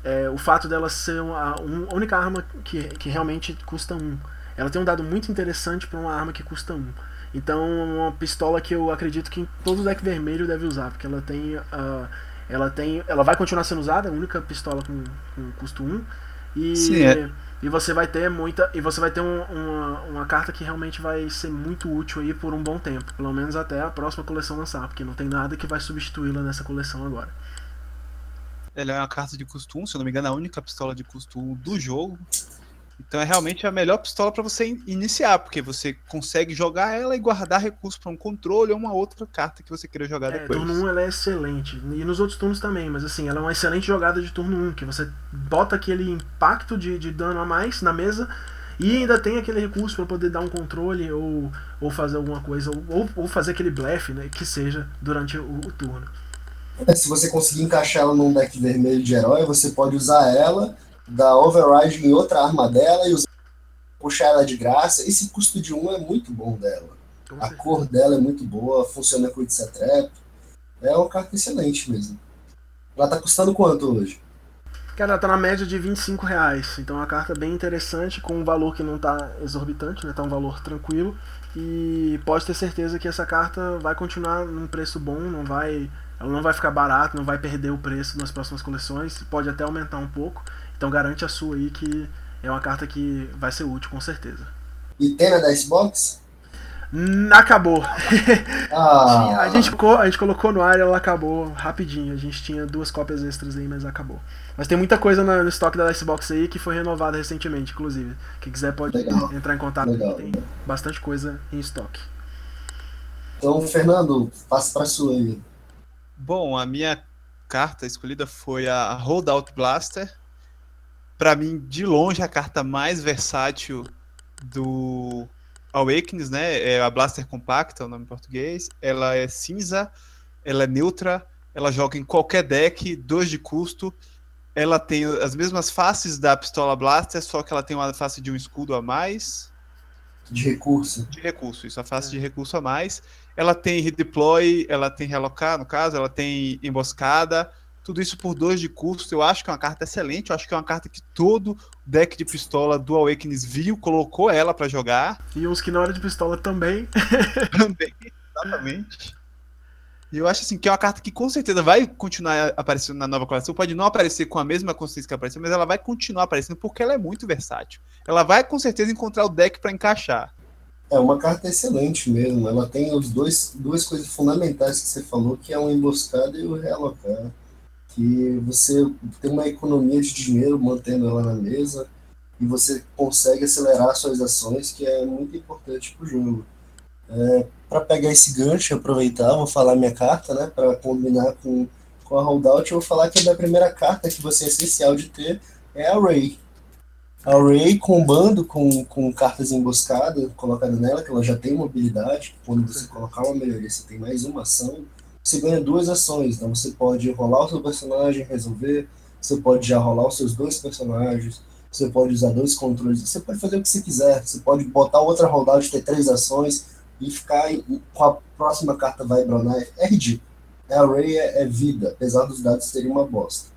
é o fato dela ser uma, a única arma que, que realmente custa 1. Um. Ela tem um dado muito interessante para uma arma que custa 1. Um. Então, uma pistola que eu acredito que todo deck vermelho deve usar, porque ela tem. Uh, ela tem. Ela vai continuar sendo usada, a única pistola com, com custo 1. E, Sim, é. E você vai ter muita. E você vai ter um, uma, uma carta que realmente vai ser muito útil aí por um bom tempo. Pelo menos até a próxima coleção lançar, porque não tem nada que vai substituí-la nessa coleção agora. Ela é uma carta de 1, se eu não me engano, a única pistola de 1 do jogo. Então é realmente a melhor pistola para você iniciar, porque você consegue jogar ela e guardar recursos para um controle ou uma outra carta que você queira jogar é, depois. Turno 1 ela é excelente. E nos outros turnos também, mas assim, ela é uma excelente jogada de turno 1, que você bota aquele impacto de, de dano a mais na mesa e ainda tem aquele recurso para poder dar um controle ou, ou fazer alguma coisa, ou, ou fazer aquele blefe, né, que seja durante o, o turno. É, se você conseguir encaixar ela num deck vermelho de herói, você pode usar ela dar override em outra arma dela e usar, puxar ela de graça. Esse custo de um é muito bom dela. a cor dela é muito boa, funciona com o Trap. É uma carta excelente mesmo. Ela tá custando quanto hoje? Cara, ela tá na média de 25 reais. Então é uma carta bem interessante, com um valor que não tá exorbitante, né? Tá um valor tranquilo. E pode ter certeza que essa carta vai continuar num preço bom, não vai. Ela não vai ficar barata, não vai perder o preço nas próximas coleções, pode até aumentar um pouco. Então garante a sua aí que é uma carta que vai ser útil com certeza. E tem na da Xbox? Hum, acabou. Ah. a, gente, a gente colocou no ar e ela acabou rapidinho. A gente tinha duas cópias extras aí, mas acabou. Mas tem muita coisa no, estoque da Xbox aí que foi renovada recentemente, inclusive. Quem quiser pode Legal. entrar em contato. Legal. Tem bastante coisa em estoque. Então, Fernando, passa para sua aí. Bom, a minha carta escolhida foi a Holdout Blaster para mim, de longe, a carta mais versátil do Awakens, né? É a Blaster Compacta, é o nome em português. Ela é cinza, ela é neutra, ela joga em qualquer deck, 2 de custo. Ela tem as mesmas faces da pistola Blaster, só que ela tem uma face de um escudo a mais. De recurso. De recurso, isso, a face é. de recurso a mais. Ela tem redeploy, ela tem relocar, no caso, ela tem emboscada, tudo isso por 2 de custo. Eu acho que é uma carta excelente. Eu acho que é uma carta que todo deck de pistola do Awakens viu, colocou ela para jogar. E uns que não era de pistola também. também, exatamente. E eu acho assim que é uma carta que com certeza vai continuar aparecendo na nova coleção. Pode não aparecer com a mesma consistência que apareceu, mas ela vai continuar aparecendo porque ela é muito versátil. Ela vai com certeza encontrar o deck para encaixar. É uma carta excelente mesmo. Ela tem os dois duas coisas fundamentais que você falou, que é uma emboscada e o realocar. Que você tem uma economia de dinheiro mantendo ela na mesa e você consegue acelerar suas ações, que é muito importante para o jogo. É, para pegar esse gancho aproveitar, vou falar minha carta, né, para combinar com, com a holdout, eu vou falar que a minha primeira carta que você é essencial de ter é a Ray. A Ray combando com, com cartas emboscadas colocadas nela, que ela já tem mobilidade, quando você colocar uma melhoria, você tem mais uma ação, você ganha duas ações, então você pode rolar o seu personagem, resolver, você pode já rolar os seus dois personagens, você pode usar dois controles, você pode fazer o que você quiser, você pode botar outra rodada ter três ações e ficar com a próxima carta vai bronar. É ridículo. É, a Ray é, é, vida, apesar dos dados serem uma bosta.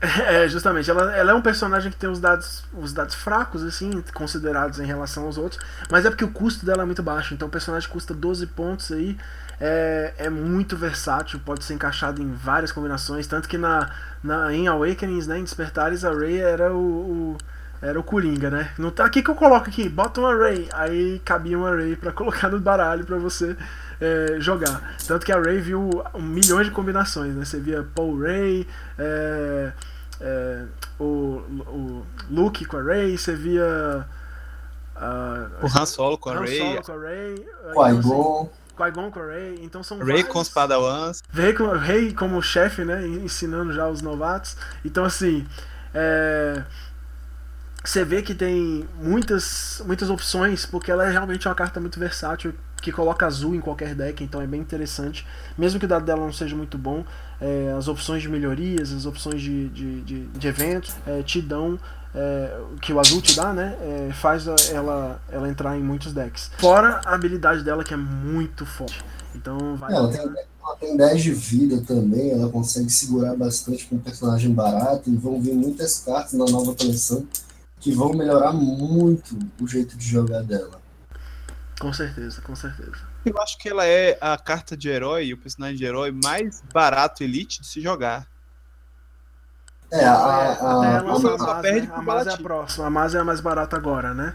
É, justamente, ela, ela é um personagem que tem os dados, os dados fracos, assim, considerados em relação aos outros, mas é porque o custo dela é muito baixo, então o personagem custa 12 pontos aí, é, é muito versátil, pode ser encaixado em várias combinações, tanto que na, na, em Awakenings, né, em Despertares, a Ray era o, o era o Coringa, né? Não tá aqui que eu coloco aqui, bota um array, aí cabia um array para colocar no baralho para você é, jogar. Tanto que a Ray viu um milhões de combinações, né? Você via Paul Ray, é, é, o, o Luke com a Ray, você via uh, o Han Solo com a Ray, Solo com a Ray, Qui-Gon. Qui-Gon Ray, então são Ray vários... com os Padawans. Ray, com, Ray como chefe, né? Ensinando já os novatos. Então, assim, é você vê que tem muitas, muitas opções, porque ela é realmente uma carta muito versátil, que coloca azul em qualquer deck, então é bem interessante. Mesmo que o dado dela não seja muito bom, é, as opções de melhorias, as opções de, de, de, de eventos é, te dão, é, que o azul te dá, né? É, faz ela, ela entrar em muitos decks. Fora a habilidade dela, que é muito forte. Então vai. Ela, tem, ela tem 10 de vida também, ela consegue segurar bastante com um personagem barato, e vão vir muitas cartas na nova coleção que vão melhorar muito o jeito de jogar dela. Com certeza, com certeza. Eu acho que ela é a carta de herói, o personagem de herói mais barato elite de se jogar. É, a, a, a, a, a, perde a Mas é a próxima. A Mas é a mais barata agora, né?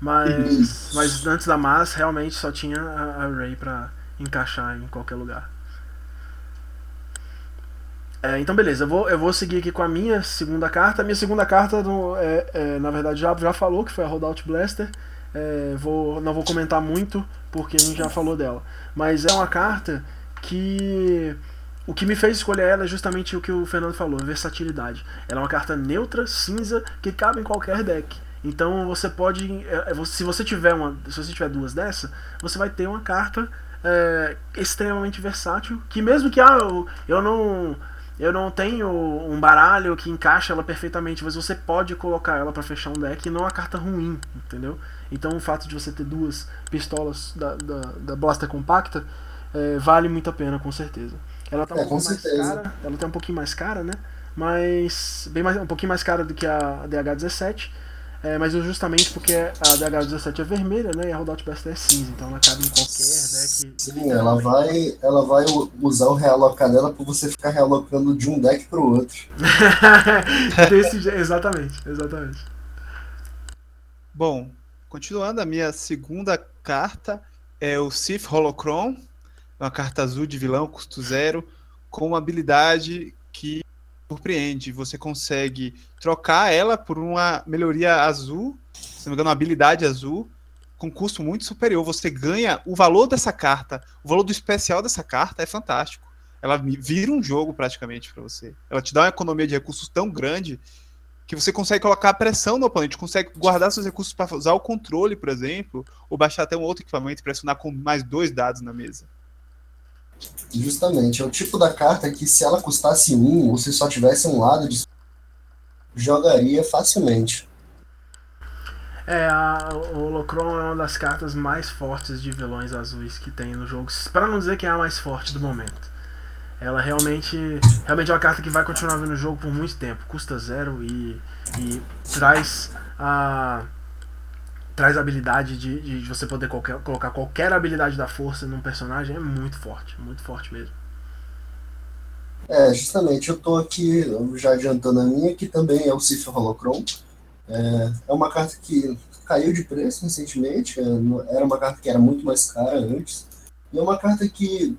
Mas, mas antes da Mas, realmente só tinha a, a Ray pra encaixar em qualquer lugar. É, então, beleza, eu vou, eu vou seguir aqui com a minha segunda carta. A minha segunda carta, no, é, é, na verdade, já, já falou que foi a Rollout Blaster. É, vou, não vou comentar muito, porque a gente já falou dela. Mas é uma carta que. O que me fez escolher ela é justamente o que o Fernando falou, versatilidade. Ela é uma carta neutra, cinza, que cabe em qualquer deck. Então você pode. É, é, se você tiver uma. Se você tiver duas dessa, você vai ter uma carta é, extremamente versátil. Que mesmo que ah, eu, eu não eu não tenho um baralho que encaixa ela perfeitamente, mas você pode colocar ela para fechar um deck e não é uma carta ruim, entendeu? Então o fato de você ter duas pistolas da, da, da Blaster Compacta é, vale muito a pena, com certeza. Ela tá um é, pouco mais certeza. cara, ela tá um pouquinho mais cara, né? Mas bem mais, um pouquinho mais cara do que a DH17 é, mas justamente porque a DH17 é vermelha, né? E a Rollout Blaster é cinza, então ela cabe em qualquer deck. Sim, ela vai, ela vai usar o realocar dela pra você ficar realocando de um deck pro outro. Desse, exatamente, exatamente. Bom, continuando, a minha segunda carta é o Sith Holocron, uma carta azul de vilão, custo zero, com uma habilidade que surpreende. Você consegue trocar ela por uma melhoria azul, se não me engano, uma habilidade azul, com custo muito superior. Você ganha o valor dessa carta, o valor do especial dessa carta é fantástico. Ela vira um jogo praticamente para você. Ela te dá uma economia de recursos tão grande que você consegue colocar pressão no oponente, consegue guardar seus recursos para usar o controle, por exemplo, ou baixar até um outro equipamento e pressionar com mais dois dados na mesa. Justamente, é o tipo da carta que se ela custasse um, ou se só tivesse um lado de jogaria facilmente. É, a, o Holocron é uma das cartas mais fortes de vilões azuis que tem no jogo, para não dizer que é a mais forte do momento. Ela realmente, realmente é uma carta que vai continuar vindo no jogo por muito tempo, custa zero e, e traz a traz a habilidade de, de você poder qualquer, colocar qualquer habilidade da força num personagem é muito forte, muito forte mesmo. É, justamente, eu tô aqui já adiantando a minha, que também é o Cif Holocron. É, é uma carta que caiu de preço recentemente, é, era uma carta que era muito mais cara antes, e é uma carta que,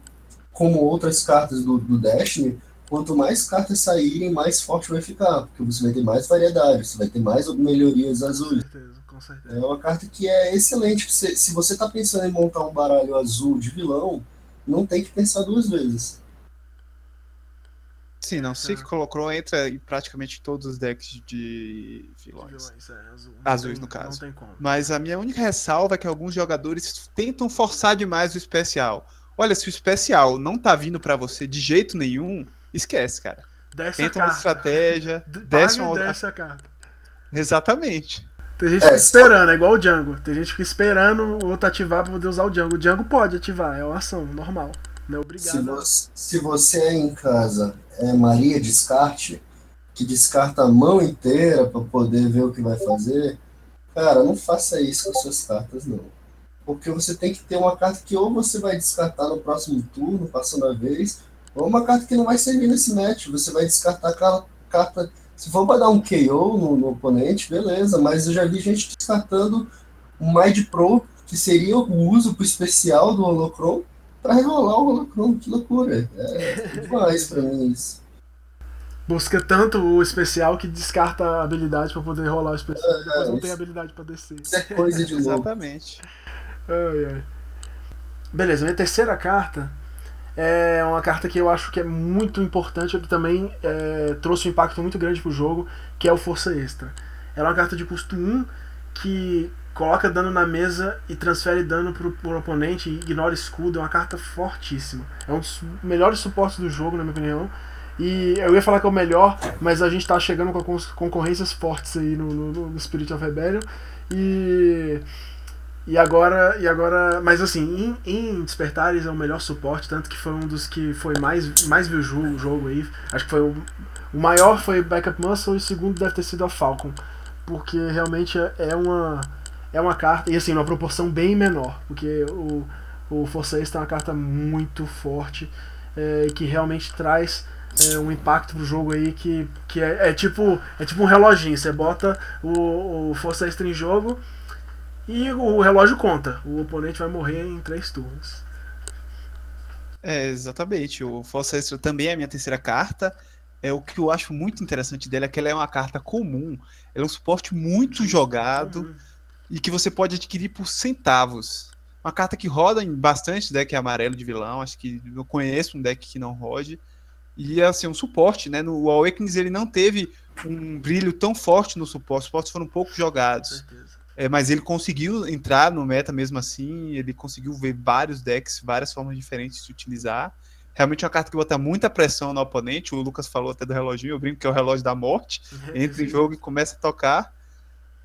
como outras cartas do, do Destiny, quanto mais cartas saírem, mais forte vai ficar, porque você vai ter mais variedade, você vai ter mais melhorias azuis. Com certeza, com certeza. É uma carta que é excelente. Se, se você está pensando em montar um baralho azul de vilão, não tem que pensar duas vezes. Sim, não. Sei que colocou entra em praticamente todos os decks de vilões. vilões é, azul. Azuis, tem, no caso. Mas a minha única ressalva é que alguns jogadores tentam forçar demais o especial. Olha, se o especial não tá vindo para você de jeito nenhum, esquece, cara. Desce Tenta uma estratégia, desce uma desce a carta. Exatamente. Tem gente que fica esperando, é igual o Django. Tem gente que fica esperando o outro ativar pra poder usar o Django. O Django pode ativar, é uma ação normal. Não é obrigado. Se você, se você é em casa é Maria Descarte, que descarta a mão inteira para poder ver o que vai fazer, cara, não faça isso com suas cartas, não. Porque você tem que ter uma carta que ou você vai descartar no próximo turno, passando a vez, ou uma carta que não vai servir nesse match. Você vai descartar aquela carta. Se for para dar um KO no, no, oponente, beleza, mas eu já vi gente descartando um Mind Pro, que seria o uso pro especial do Holocron, para rerolar o Holocron. Que loucura. É demais para mim isso. Busca tanto o especial que descarta a habilidade para poder rolar o especial, é, depois não tem habilidade para descer. Isso é coisa de louco. Exatamente. Ai, ai. Beleza, minha terceira carta é uma carta que eu acho que é muito importante, que também é, trouxe um impacto muito grande pro jogo, que é o Força Extra. Ela é uma carta de custo 1 que coloca dano na mesa e transfere dano pro, pro oponente e ignora escudo. É uma carta fortíssima. É um dos melhores suportes do jogo, na minha opinião. E eu ia falar que é o melhor, mas a gente tá chegando com concorrências fortes aí no, no, no Spirit of Rebellion. E e agora, e agora, mas assim, em, em Despertares é o melhor suporte, tanto que foi um dos que foi mais, mais viu o jogo, jogo aí. Acho que foi o, o maior foi Backup Muscle e o segundo deve ter sido a Falcon, porque realmente é, é uma é uma carta e assim, uma proporção bem menor, porque o o Força Extra é uma carta muito forte é, que realmente traz é, um impacto pro jogo aí que, que é, é, tipo é tipo um reloginho, você bota o, o Força Extra em jogo e o relógio conta. O oponente vai morrer em três turnos. É, exatamente. O Força Extra também é a minha terceira carta. É o que eu acho muito interessante dele é que ela é uma carta comum. Ela é um suporte muito jogado uhum. e que você pode adquirir por centavos. Uma carta que roda em bastante deck amarelo de vilão. Acho que eu conheço um deck que não rode. E assim, um suporte, né? No Awakens ele não teve um brilho tão forte no suporte. Os suportes foram pouco jogados. Com certeza. É, mas ele conseguiu entrar no meta mesmo assim, ele conseguiu ver vários decks, várias formas diferentes de utilizar. Realmente é uma carta que bota muita pressão no oponente. O Lucas falou até do reloginho, eu brinco que é o relógio da morte. Entra em jogo e começa a tocar.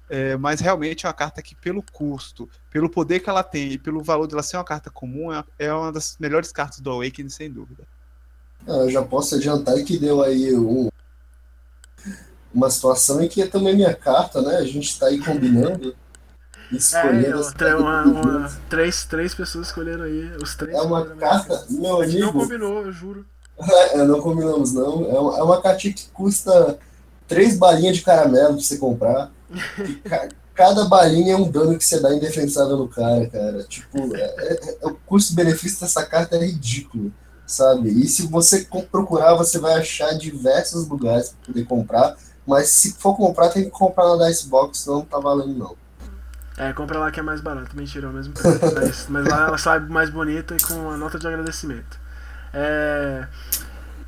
É, mas realmente é uma carta que, pelo custo, pelo poder que ela tem e pelo valor dela ser uma carta comum, é, é uma das melhores cartas do Awakening, sem dúvida. Ah, eu já posso adiantar que deu aí um, uma situação em que é também minha carta, né? A gente está aí combinando. Escolhendo é, uma, uma, três, três pessoas escolheram aí. Os três é uma carta, meu amigo. não combinou, eu juro. É, não combinamos, não. É uma, é uma cartinha que custa três balinhas de caramelo pra você comprar. ca, cada balinha é um dano que você dá indefensável no cara, cara. Tipo, é, é, é o custo-benefício dessa carta é ridículo, sabe? E se você procurar, você vai achar diversos lugares para poder comprar mas se for comprar, tem que comprar na Dicebox, não tá valendo não. É, compra lá que é mais barato, mentira, é o mesmo preço. mas, mas lá ela sai mais bonita e com a nota de agradecimento. É...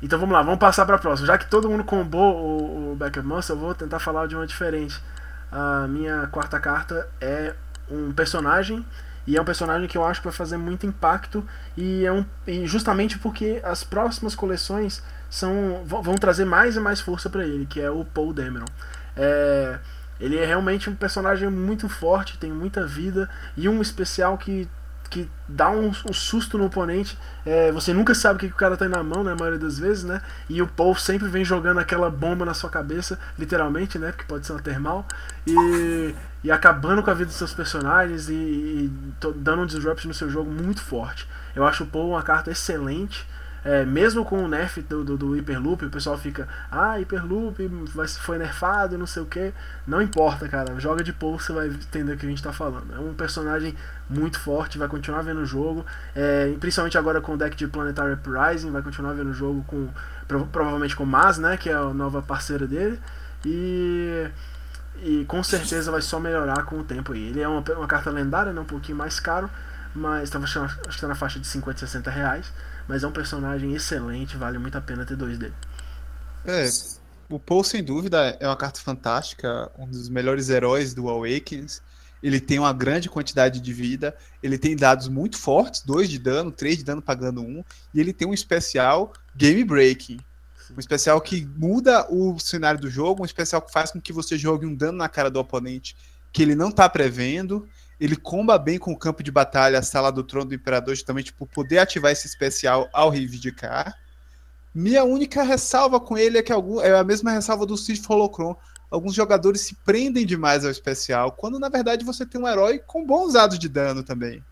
Então vamos lá, vamos passar para a próxima. Já que todo mundo combou o, o Backup eu vou tentar falar de uma diferente. A minha quarta carta é um personagem e é um personagem que eu acho que vai fazer muito impacto e é um e justamente porque as próximas coleções são vão trazer mais e mais força para ele, que é o Paul Dameron. É, ele é realmente um personagem muito forte, tem muita vida e um especial que que dá um, um susto no oponente. É, você nunca sabe o que, que, o cara tem na mão, né, a maioria das vezes, né? E o Paul sempre vem jogando aquela bomba na sua cabeça, literalmente, né? Porque pode ser uma termal. E, e acabando com a vida dos seus personagens e, e dando um disrupt no seu jogo muito forte. Eu acho o Paul uma carta excelente. É, mesmo com o nerf do, do, do, Hyperloop, o pessoal fica, ah, Hyperloop foi nerfado, não sei o que. Não importa, cara. Joga de Paul, você vai entender o que a gente tá falando. É um personagem muito forte, vai continuar vendo o jogo. É, principalmente agora com o deck de Planetary Uprising, vai continuar vendo o jogo com. Provavelmente com Maz, né? Que é a nova parceira dele. E e com certeza vai só melhorar com o tempo aí. Ele é uma, uma carta lendária, né, um pouquinho mais caro, mas tava, acho que está na faixa de 50, 60 reais. Mas é um personagem excelente, vale muito a pena ter dois dele. É, o Paul, sem dúvida, é uma carta fantástica, um dos melhores heróis do Awakens. Ele tem uma grande quantidade de vida, ele tem dados muito fortes, 2 de dano, 3 de dano pagando 1, um, e ele tem um especial Game Breaking. Um especial que muda o cenário do jogo, um especial que faz com que você jogue um dano na cara do oponente que ele não está prevendo. Ele comba bem com o campo de batalha, a sala do trono do imperador, justamente por poder ativar esse especial ao reivindicar. Minha única ressalva com ele é que algum, é a mesma ressalva do Sith Holocron. Alguns jogadores se prendem demais ao especial, quando na verdade você tem um herói com bons dados de dano também.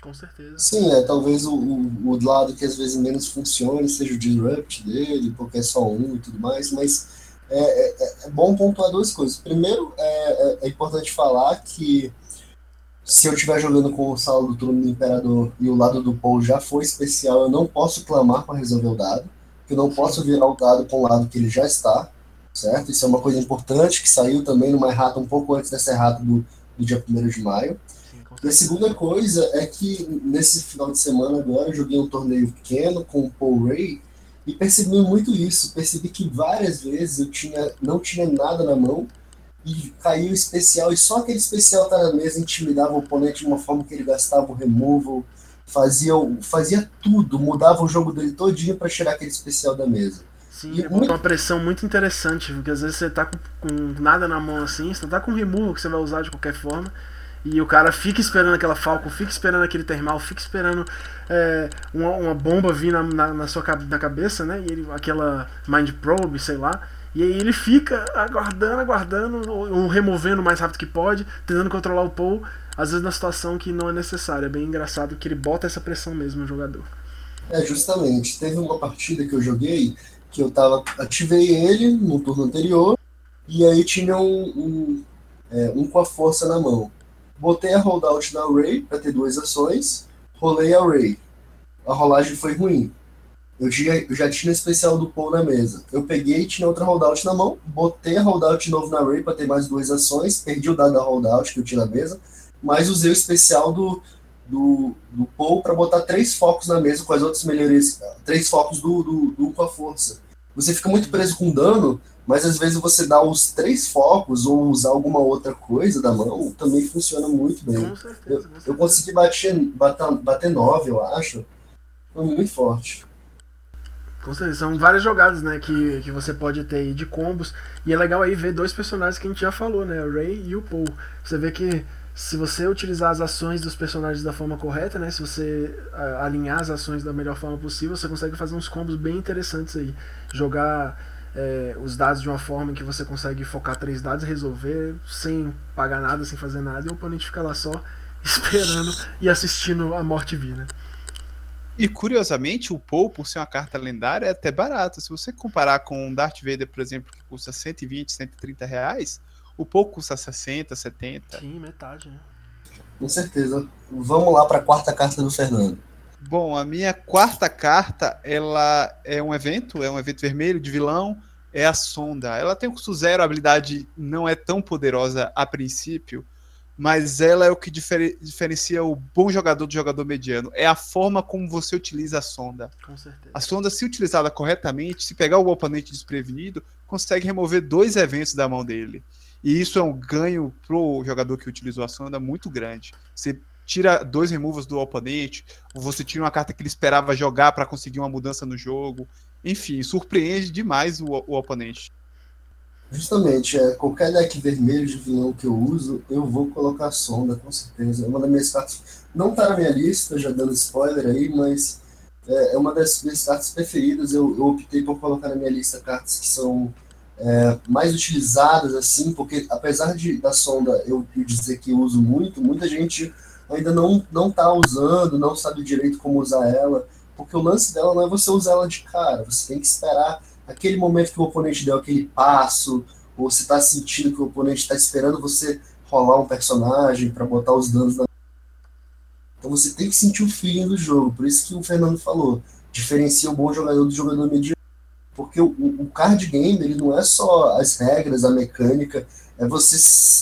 Com certeza. Sim, é, talvez o, o, o, lado que às vezes menos funcione seja o disrupt dele, porque é só um e tudo mais, mas é, é, é bom pontuar duas coisas. Primeiro, é, é, é importante falar que se eu estiver jogando com o sala do turno do Imperador e o lado do Paul já foi especial, eu não posso clamar para resolver o dado, eu não posso virar o dado com o lado que ele já está, certo? Isso é uma coisa importante que saiu também numa errata um pouco antes dessa errata do, do dia 1 de maio. E a segunda coisa é que nesse final de semana agora eu joguei um torneio pequeno com o Paul Ray e percebi muito isso. Percebi que várias vezes eu tinha, não tinha nada na mão e caiu o especial e só aquele especial tá na mesa intimidava o oponente de uma forma que ele gastava o removal, fazia, fazia tudo, mudava o jogo dele todinho para tirar aquele especial da mesa. Sim, e é muito... uma pressão muito interessante, porque às vezes você tá com, com nada na mão assim, você tá com removal que você vai usar de qualquer forma e o cara fica esperando aquela Falcon, fica esperando aquele termal, fica esperando é, uma, uma, bomba vir na, na, na, sua na cabeça, né? E ele, aquela Mind Probe, sei lá. E aí ele fica aguardando, aguardando, ou, removendo o mais rápido que pode, tentando controlar o Paul, às vezes na situação que não é necessária. É bem engraçado que ele bota essa pressão mesmo no jogador. É, justamente. Teve uma partida que eu joguei que eu tava. Ativei ele no turno anterior, e aí tinha um, um, é, um com a força na mão. Botei a holdout na Array para ter duas ações, rolei a Array. A rolagem foi ruim. Eu, tinha, eu já tinha especial do Paul na mesa. Eu peguei, tinha outra holdout na mão, botei a holdout de novo na Array para ter mais duas ações, perdi o dado da holdout que eu tinha na mesa, mas usei o especial do, do, do Paul para botar três focos na mesa com as outras melhorias, três focos do, do, do com a força. Você fica muito preso com dano, mas às vezes você dá os três focos ou usar alguma outra coisa da mão também funciona muito bem. Certeza, eu, eu consegui bater, bater, bater nove, eu acho. Foi muito forte. Com certeza, são várias jogadas, né, que, que você pode ter aí de combos. E é legal aí ver dois personagens que a gente já falou, né, o Ray e o Paul. Você vê que se você utilizar as ações dos personagens da forma correta, né, se você alinhar as ações da melhor forma possível, você consegue fazer uns combos bem interessantes aí. Jogar é, os dados de uma forma em que você consegue focar três dados e resolver sem pagar nada, sem fazer nada, e o oponente fica lá só esperando e assistindo a morte vir, né? E curiosamente, o Paul, por ser uma carta lendária, é até barato. Se você comparar com um Darth Vader, por exemplo, que custa 120, 130 reais, o Paul custa 60, 70. Sim, metade, né? Com certeza. Vamos lá para a quarta carta do Fernando. Bom, a minha quarta carta, ela é um evento, é um evento vermelho de vilão, é a Sonda. Ela tem um custo zero, a habilidade não é tão poderosa a princípio, mas ela é o que difer diferencia o bom jogador do jogador mediano. É a forma como você utiliza a sonda. Com certeza. A sonda, se utilizada corretamente, se pegar o oponente desprevenido, consegue remover dois eventos da mão dele. E isso é um ganho pro jogador que utilizou a sonda muito grande. Você tira dois removals do oponente, ou você tira uma carta que ele esperava jogar para conseguir uma mudança no jogo. Enfim, surpreende demais o, o oponente. Justamente, é, qualquer deck vermelho de vilão que eu uso, eu vou colocar sonda, com certeza. É uma das minhas cartas. Não tá na minha lista, já dando spoiler aí, mas é, é uma das minhas cartas preferidas. Eu, eu, optei por colocar na minha lista cartas que são é, mais utilizadas, assim, porque apesar de da sonda eu, eu dizer que eu uso muito, muita gente ainda não não está usando, não sabe direito como usar ela. Porque o lance dela não é você usar ela de cara, você tem que esperar aquele momento que o oponente deu aquele passo, ou você está sentindo que o oponente está esperando você rolar um personagem para botar os danos na. Então você tem que sentir o feeling do jogo. Por isso que o Fernando falou, diferencia o bom jogador do jogador mediano. Porque o, o card game ele não é só as regras, a mecânica, é você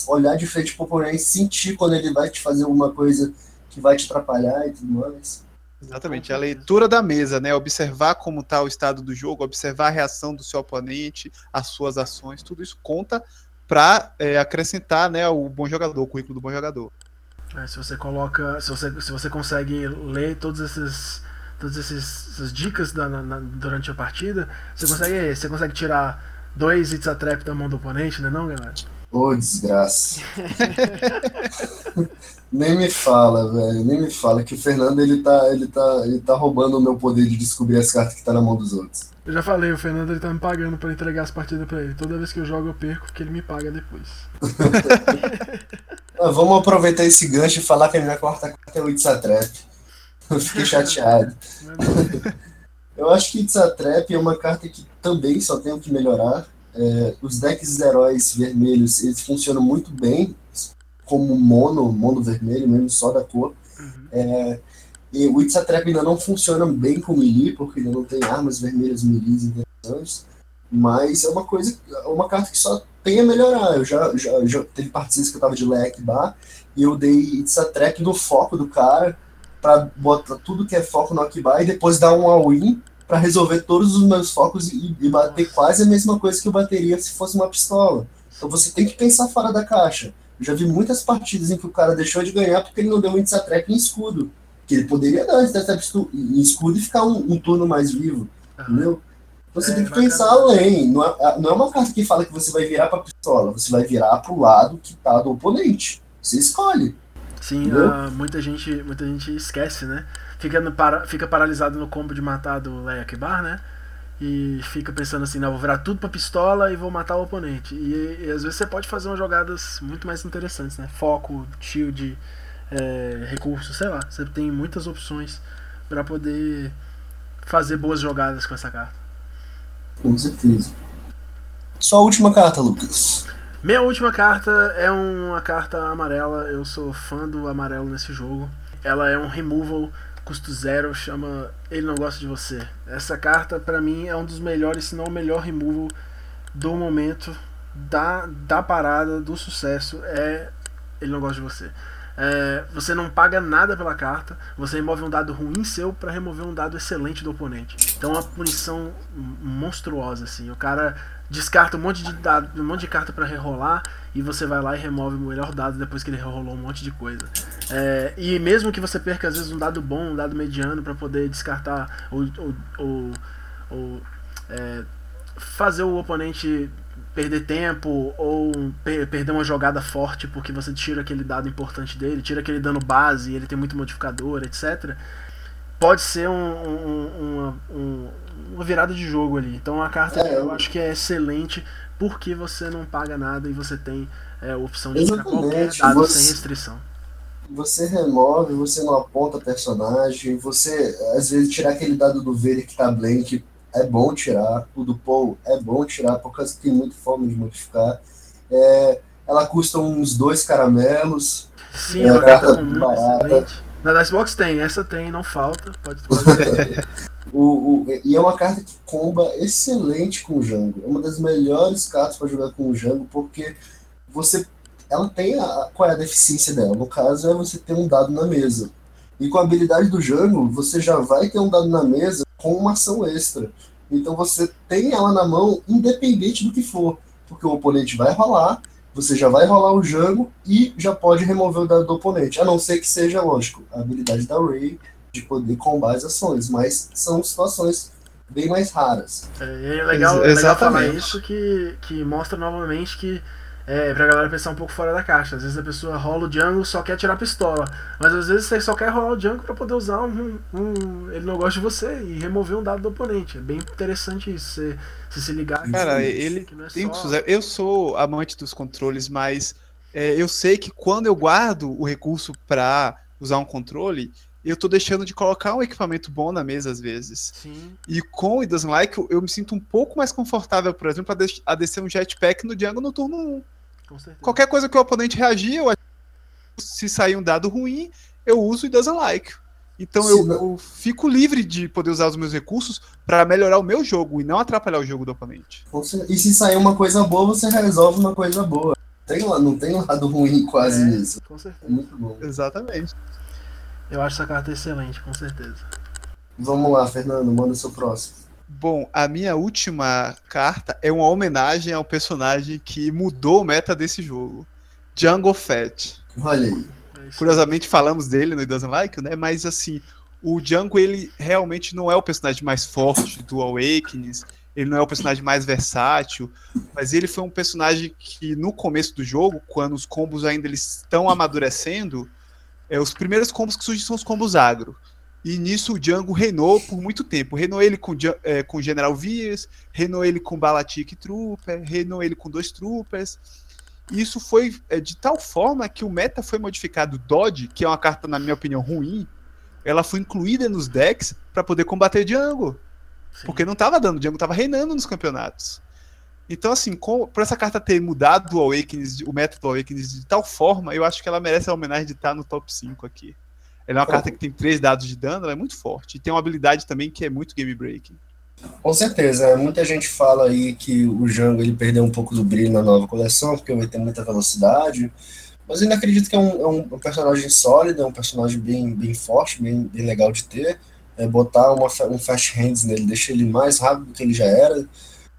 olhar de frente pro oponente e sentir quando ele vai te fazer alguma coisa que vai te atrapalhar e tudo mais. Exatamente, a leitura da mesa, né? Observar como está o estado do jogo, observar a reação do seu oponente, as suas ações, tudo isso conta para é, acrescentar né, o bom jogador, o currículo do bom jogador. É, se você coloca, se você, se você consegue ler todos esses, todas essas dicas da, na, durante a partida, você consegue, você consegue tirar dois It's a Trap da mão do oponente, né não, galera? Ô, oh, desgraça. nem me fala, velho. Nem me fala que o Fernando ele tá, ele tá, ele tá roubando o meu poder de descobrir as cartas que tá na mão dos outros. Eu já falei, o Fernando ele tá me pagando para entregar as partidas para ele. Toda vez que eu jogo eu perco, que ele me paga depois. ah, vamos aproveitar esse gancho e falar que a minha quarta carta é o It's a Trap. Eu fiquei chateado. eu acho que It's a Trap é uma carta que também só tem o que melhorar é, os decks heróis vermelhos, eles funcionam muito bem como mono, mono vermelho mesmo, só da cor. Uhum. É, e o Itzatrap ainda não funciona bem com melee, porque ainda não tem armas vermelhas melee interessantes. Mas é uma coisa, uma carta que só tem a melhorar. Eu já, já, já teve partidas que eu tava de Leck Bar e eu dei Itzatrap no foco do cara para botar tudo que é foco no Akibar e depois dar um all-in para resolver todos os meus focos e, e, bater quase a mesma coisa que eu bateria se fosse uma pistola. Então você tem que pensar fora da caixa. Eu já vi muitas partidas em que o cara deixou de ganhar porque ele não deu um índice em escudo. Que ele poderia dar índice em escudo e ficar um, um turno mais vivo. Uhum. Entendeu? Então você é, tem que pensar além. Não é, não é uma carta que fala que você vai virar para pistola. Você vai virar para o lado que tá do oponente. Você escolhe. Sim, uh, muita, gente, muita gente esquece, né? Fica, no, para, fica paralisado no combo de matar do Leia Kibar, né? E fica pensando assim, não, vou virar tudo pra pistola e vou matar o oponente. E, e às vezes você pode fazer umas jogadas muito mais interessantes, né? Foco, shield, é, recurso, sei lá. Você tem muitas opções para poder fazer boas jogadas com essa carta. Com certeza. Sua última carta, Lucas. Minha última carta é uma carta amarela. Eu sou fã do amarelo nesse jogo. Ela é um removal custo zero, chama Ele Não Gosta de Você. Essa carta, para mim, é um dos melhores, se não o melhor removal do momento, da, da parada, do sucesso. É Ele Não Gosta de Você. É, você não paga nada pela carta, você remove um dado ruim seu para remover um dado excelente do oponente. Então é uma punição monstruosa assim. O cara descarta um monte de dado, um monte de carta para rerolar e você vai lá e remove o melhor dado depois que ele rerolou um monte de coisa. É, e mesmo que você perca às vezes um dado bom, um dado mediano para poder descartar ou, ou, ou, ou é, fazer o oponente perder tempo ou per perder uma jogada forte porque você tira aquele dado importante dele, tira aquele dano base, ele tem muito modificador, etc. Pode ser um, um, um, uma virada de jogo ali. Então a carta é, eu acho que é excelente porque você não paga nada e você tem é, a opção de tirar qualquer dado você, sem restrição. Você remove, você não aponta personagem, você às vezes tirar aquele dado do Verde que tá blank é bom tirar, o do Paul é bom tirar, por causa que tem muita forma de modificar. É, ela custa uns dois caramelos. Sim, é uma carta barata. Na Dicebox tem, essa tem, não falta. Pode, pode o, o, e é uma carta que comba excelente com o Jango. É uma das melhores cartas para jogar com o Jango, porque você. Ela tem a. Qual é a deficiência dela? No caso, é você ter um dado na mesa. E com a habilidade do Jango, você já vai ter um dado na mesa com uma ação extra. Então você tem ela na mão, independente do que for. Porque o oponente vai rolar, você já vai rolar o Jango e já pode remover o dado do oponente. A não ser que seja, lógico, a habilidade da Ray de poder combar as ações. Mas são situações bem mais raras. É, é legal, é legal falar isso que, que mostra novamente que é, pra galera pensar um pouco fora da caixa. Às vezes a pessoa rola o jungle só quer tirar a pistola. Mas às vezes você só quer rolar o jungle pra poder usar um, um, Ele não gosta de você e remover um dado do oponente. É bem interessante isso. Você, você se ligar. Cara, ele é tem só... Eu sou amante dos controles, mas é, eu sei que quando eu guardo o recurso pra usar um controle, eu tô deixando de colocar um equipamento bom na mesa às vezes. Sim. E com o It Doesn't Like, eu, eu me sinto um pouco mais confortável, por exemplo, a, des a descer um jetpack no Django no turno 1. Qualquer coisa que o oponente reagir, eu se sair um dado ruim, eu uso It Doesn't Like. Então eu, eu, fico livre de poder usar os meus recursos para melhorar o meu jogo e não atrapalhar o jogo do oponente. E se sair uma coisa boa, você resolve uma coisa boa. Tem, não tem lado ruim quase é, nisso. Com certeza. É muito bom. Exatamente. Eu acho essa carta excelente, com certeza. Vamos lá, Fernando, manda seu próximo. Bom, a minha última carta é uma homenagem ao personagem que mudou o meta desse jogo. Jungle Fett. Olha aí. É Curiosamente falamos dele no It Doesn't Like, né? Mas assim, o Django ele realmente não é o personagem mais forte do Awakenings, ele não é o personagem mais versátil, mas ele foi um personagem que no começo do jogo, quando os combos ainda eles estão amadurecendo, é, os primeiros combos que surgem são os combos agro. E nisso o Django reinou por muito tempo. Reinou ele com, é, com General Vias, reinou ele com Balatic Trooper, reinou ele com dois Troopers. E isso foi é, de tal forma que o meta foi modificado. Dodge, que é uma carta, na minha opinião, ruim, ela foi incluída nos decks para poder combater Django. Sim. Porque não estava dando, Django estava reinando nos campeonatos. Então, assim, com, por essa carta ter mudado o Awakens, o método Awakens de tal forma, eu acho que ela merece a homenagem de estar no top 5 aqui. Ela é uma carta que tem três dados de dano, ela é muito forte. E tem uma habilidade também que é muito game breaking. Com certeza, muita gente fala aí que o Django ele perdeu um pouco do brilho na nova coleção, porque vai ter muita velocidade. Mas eu ainda acredito que é um, é um personagem sólido, é um personagem bem, bem forte, bem, bem legal de ter. É botar uma, um fast hands nele, deixa ele mais rápido do que ele já era.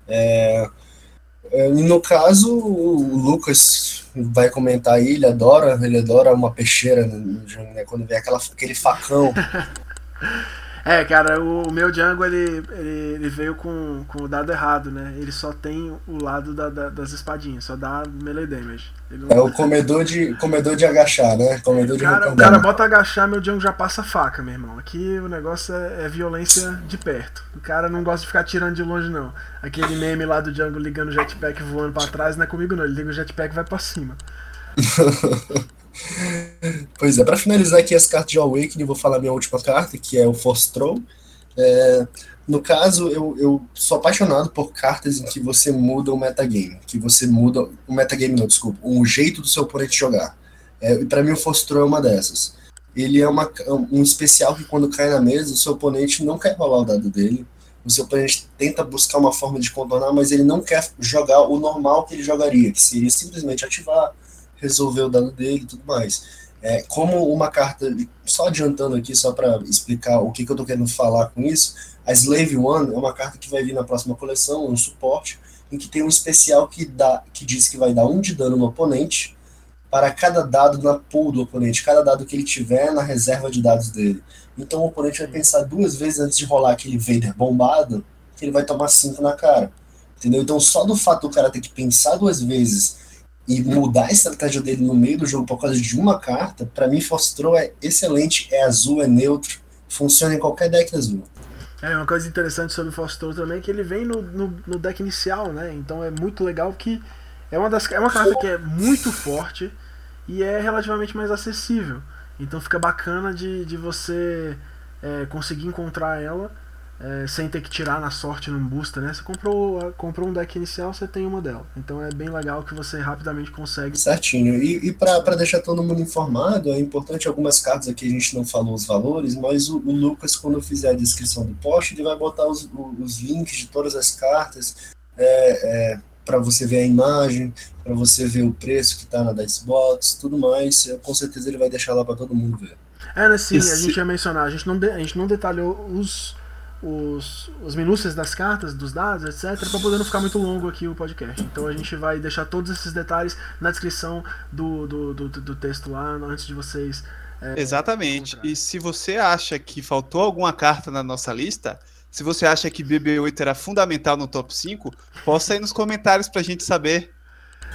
É, no caso, o Lucas vai comentar aí, ele adora, ele adora uma peixeira, né, quando vê aquela, aquele facão. É, cara, o, meu Django ele, ele, ele, veio com, com o dado errado, né? Ele só tem o lado da, da, das espadinhas, só dá melee damage. Não... É o comedor de, comedor de agachar, né? Comedor de cara, O cara bota agachar, meu Django já passa faca, meu irmão. Aqui o negócio é, é, violência de perto. O cara não gosta de ficar tirando de longe, não. Aquele meme lá do Django ligando o jetpack voando pra trás não é comigo, não. Ele liga o jetpack e vai pra cima. pois é, para finalizar aqui as cartas de Awakening, vou falar minha última carta, que é o Force Troll. É, no caso, eu, eu sou apaixonado por cartas em que você muda o metagame, que você muda o metagame, não, desculpa, o jeito do seu oponente jogar. É, e para mim o Force Troll é uma dessas. Ele é uma, um especial que quando cai na mesa, o seu oponente não quer rolar o dado dele, o seu oponente tenta buscar uma forma de contornar, mas ele não quer jogar o normal que ele jogaria, que seria simplesmente ativar, resolver o dano dele e tudo mais. É, como uma carta, só adiantando aqui, só para explicar o que, que eu estou querendo falar com isso, a Slave One é uma carta que vai vir na próxima coleção, um suporte, em que tem um especial que, dá, que diz que vai dar um de dano no oponente para cada dado na pool do oponente, cada dado que ele tiver na reserva de dados dele. Então o oponente vai pensar duas vezes antes de rolar aquele Vader bombado, que ele vai tomar cinco na cara. Entendeu? Então só do fato do cara ter que pensar duas vezes e mudar a estratégia dele no meio do jogo por causa de uma carta, para mim Fostrou é excelente, é azul, é neutro, funciona em qualquer deck azul. É, uma coisa interessante sobre o Fostrou também é que ele vem no, no, no, deck inicial, né? Então é muito legal que é uma, das, é uma carta que é muito forte e é relativamente mais acessível. Então fica bacana de, de você é, conseguir encontrar ela é, sem ter que tirar na sorte num booster, né? Você comprou, comprou um deck inicial, você tem uma dela. Então é bem legal que você rapidamente consegue. Certinho. E, e para deixar todo mundo informado, é importante algumas cartas aqui a gente não falou os valores, mas o, o Lucas, quando fizer a descrição do post, ele vai botar os, os links de todas as cartas. É, é, para você ver a imagem, para você ver o preço que está na Dicebox, tudo mais, com certeza ele vai deixar lá para todo mundo ver. É, né, sim, Esse... a gente ia mencionar, a gente não, de, a gente não detalhou os, os, os minúcias das cartas, dos dados, etc., para poder não ficar muito longo aqui o podcast. Então a gente vai deixar todos esses detalhes na descrição do, do, do, do texto lá, antes de vocês. É, Exatamente. Encontrar. E se você acha que faltou alguma carta na nossa lista, se você acha que BB8 era fundamental no top 5, posta aí nos comentários pra gente saber.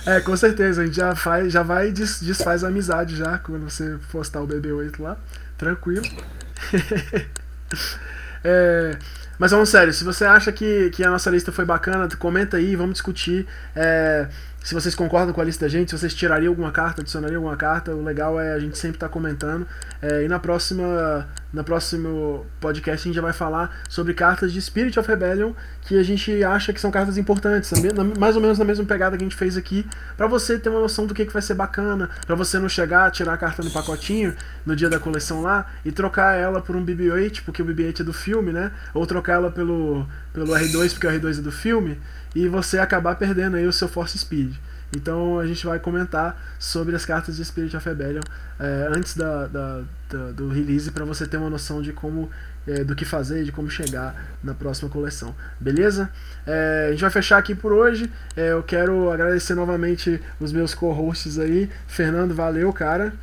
É, com certeza, a gente já, faz, já vai e desfaz a amizade já quando você postar o BB8 lá. Tranquilo. É, mas vamos sério, se você acha que, que a nossa lista foi bacana, comenta aí, vamos discutir. É, se vocês concordam com a lista da gente, se vocês tirariam alguma carta, adicionariam alguma carta, o legal é a gente sempre estar tá comentando. É, e na próxima, na próximo podcast a gente já vai falar sobre cartas de Spirit of Rebellion que a gente acha que são cartas importantes, mais ou menos na mesma pegada que a gente fez aqui, para você ter uma noção do que, que vai ser bacana, para você não chegar, tirar a carta no pacotinho no dia da coleção lá e trocar ela por um BB-8, porque o BB-8 é do filme, né? Ou trocar ela pelo, pelo R2, porque o R2 é do filme e você acabar perdendo aí o seu Force Speed. Então a gente vai comentar sobre as cartas de Spirit of Rebellion é, antes da, da, da, do release para você ter uma noção de como é, do que fazer e de como chegar na próxima coleção. Beleza? É, a gente vai fechar aqui por hoje. Eu quero agradecer novamente os meus co-hosts aí. Fernando, valeu, cara.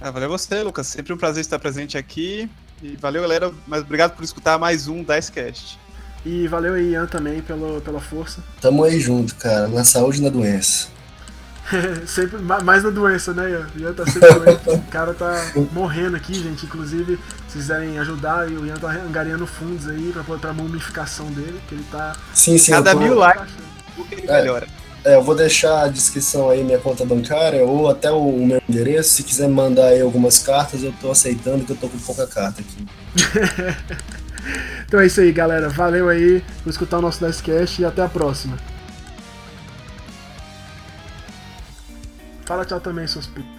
Ah, valeu você, Lucas. Sempre um prazer estar presente aqui. E valeu, galera. Mas obricado por escutar mais um Dicecast. E valeu aí, Ian, também pelo, pela força. Tamo aí junto, cara, na saúde e na doença. sempre mais na doença, né, Ian? O Ian tá sempre doente. O cara tá morrendo aqui, gente. Inclusive, se quiserem ajudar, o Ian tá angariando fundos aí pra, pra mumificação dele, que ele tá. Sim, sim. Cada tô... mil likes, ele é, melhora. É, eu vou deixar a descrição aí, minha conta bancária, ou até o, o meu endereço. Se quiser mandar aí algumas cartas, eu tô aceitando, que eu tô com pouca carta aqui. Então é isso aí, galera. Valeu aí por escutar o nosso Dicecast e até a próxima. Fala tchau também, seus putos.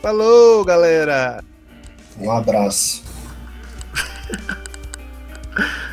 Falou, galera! Um abraço.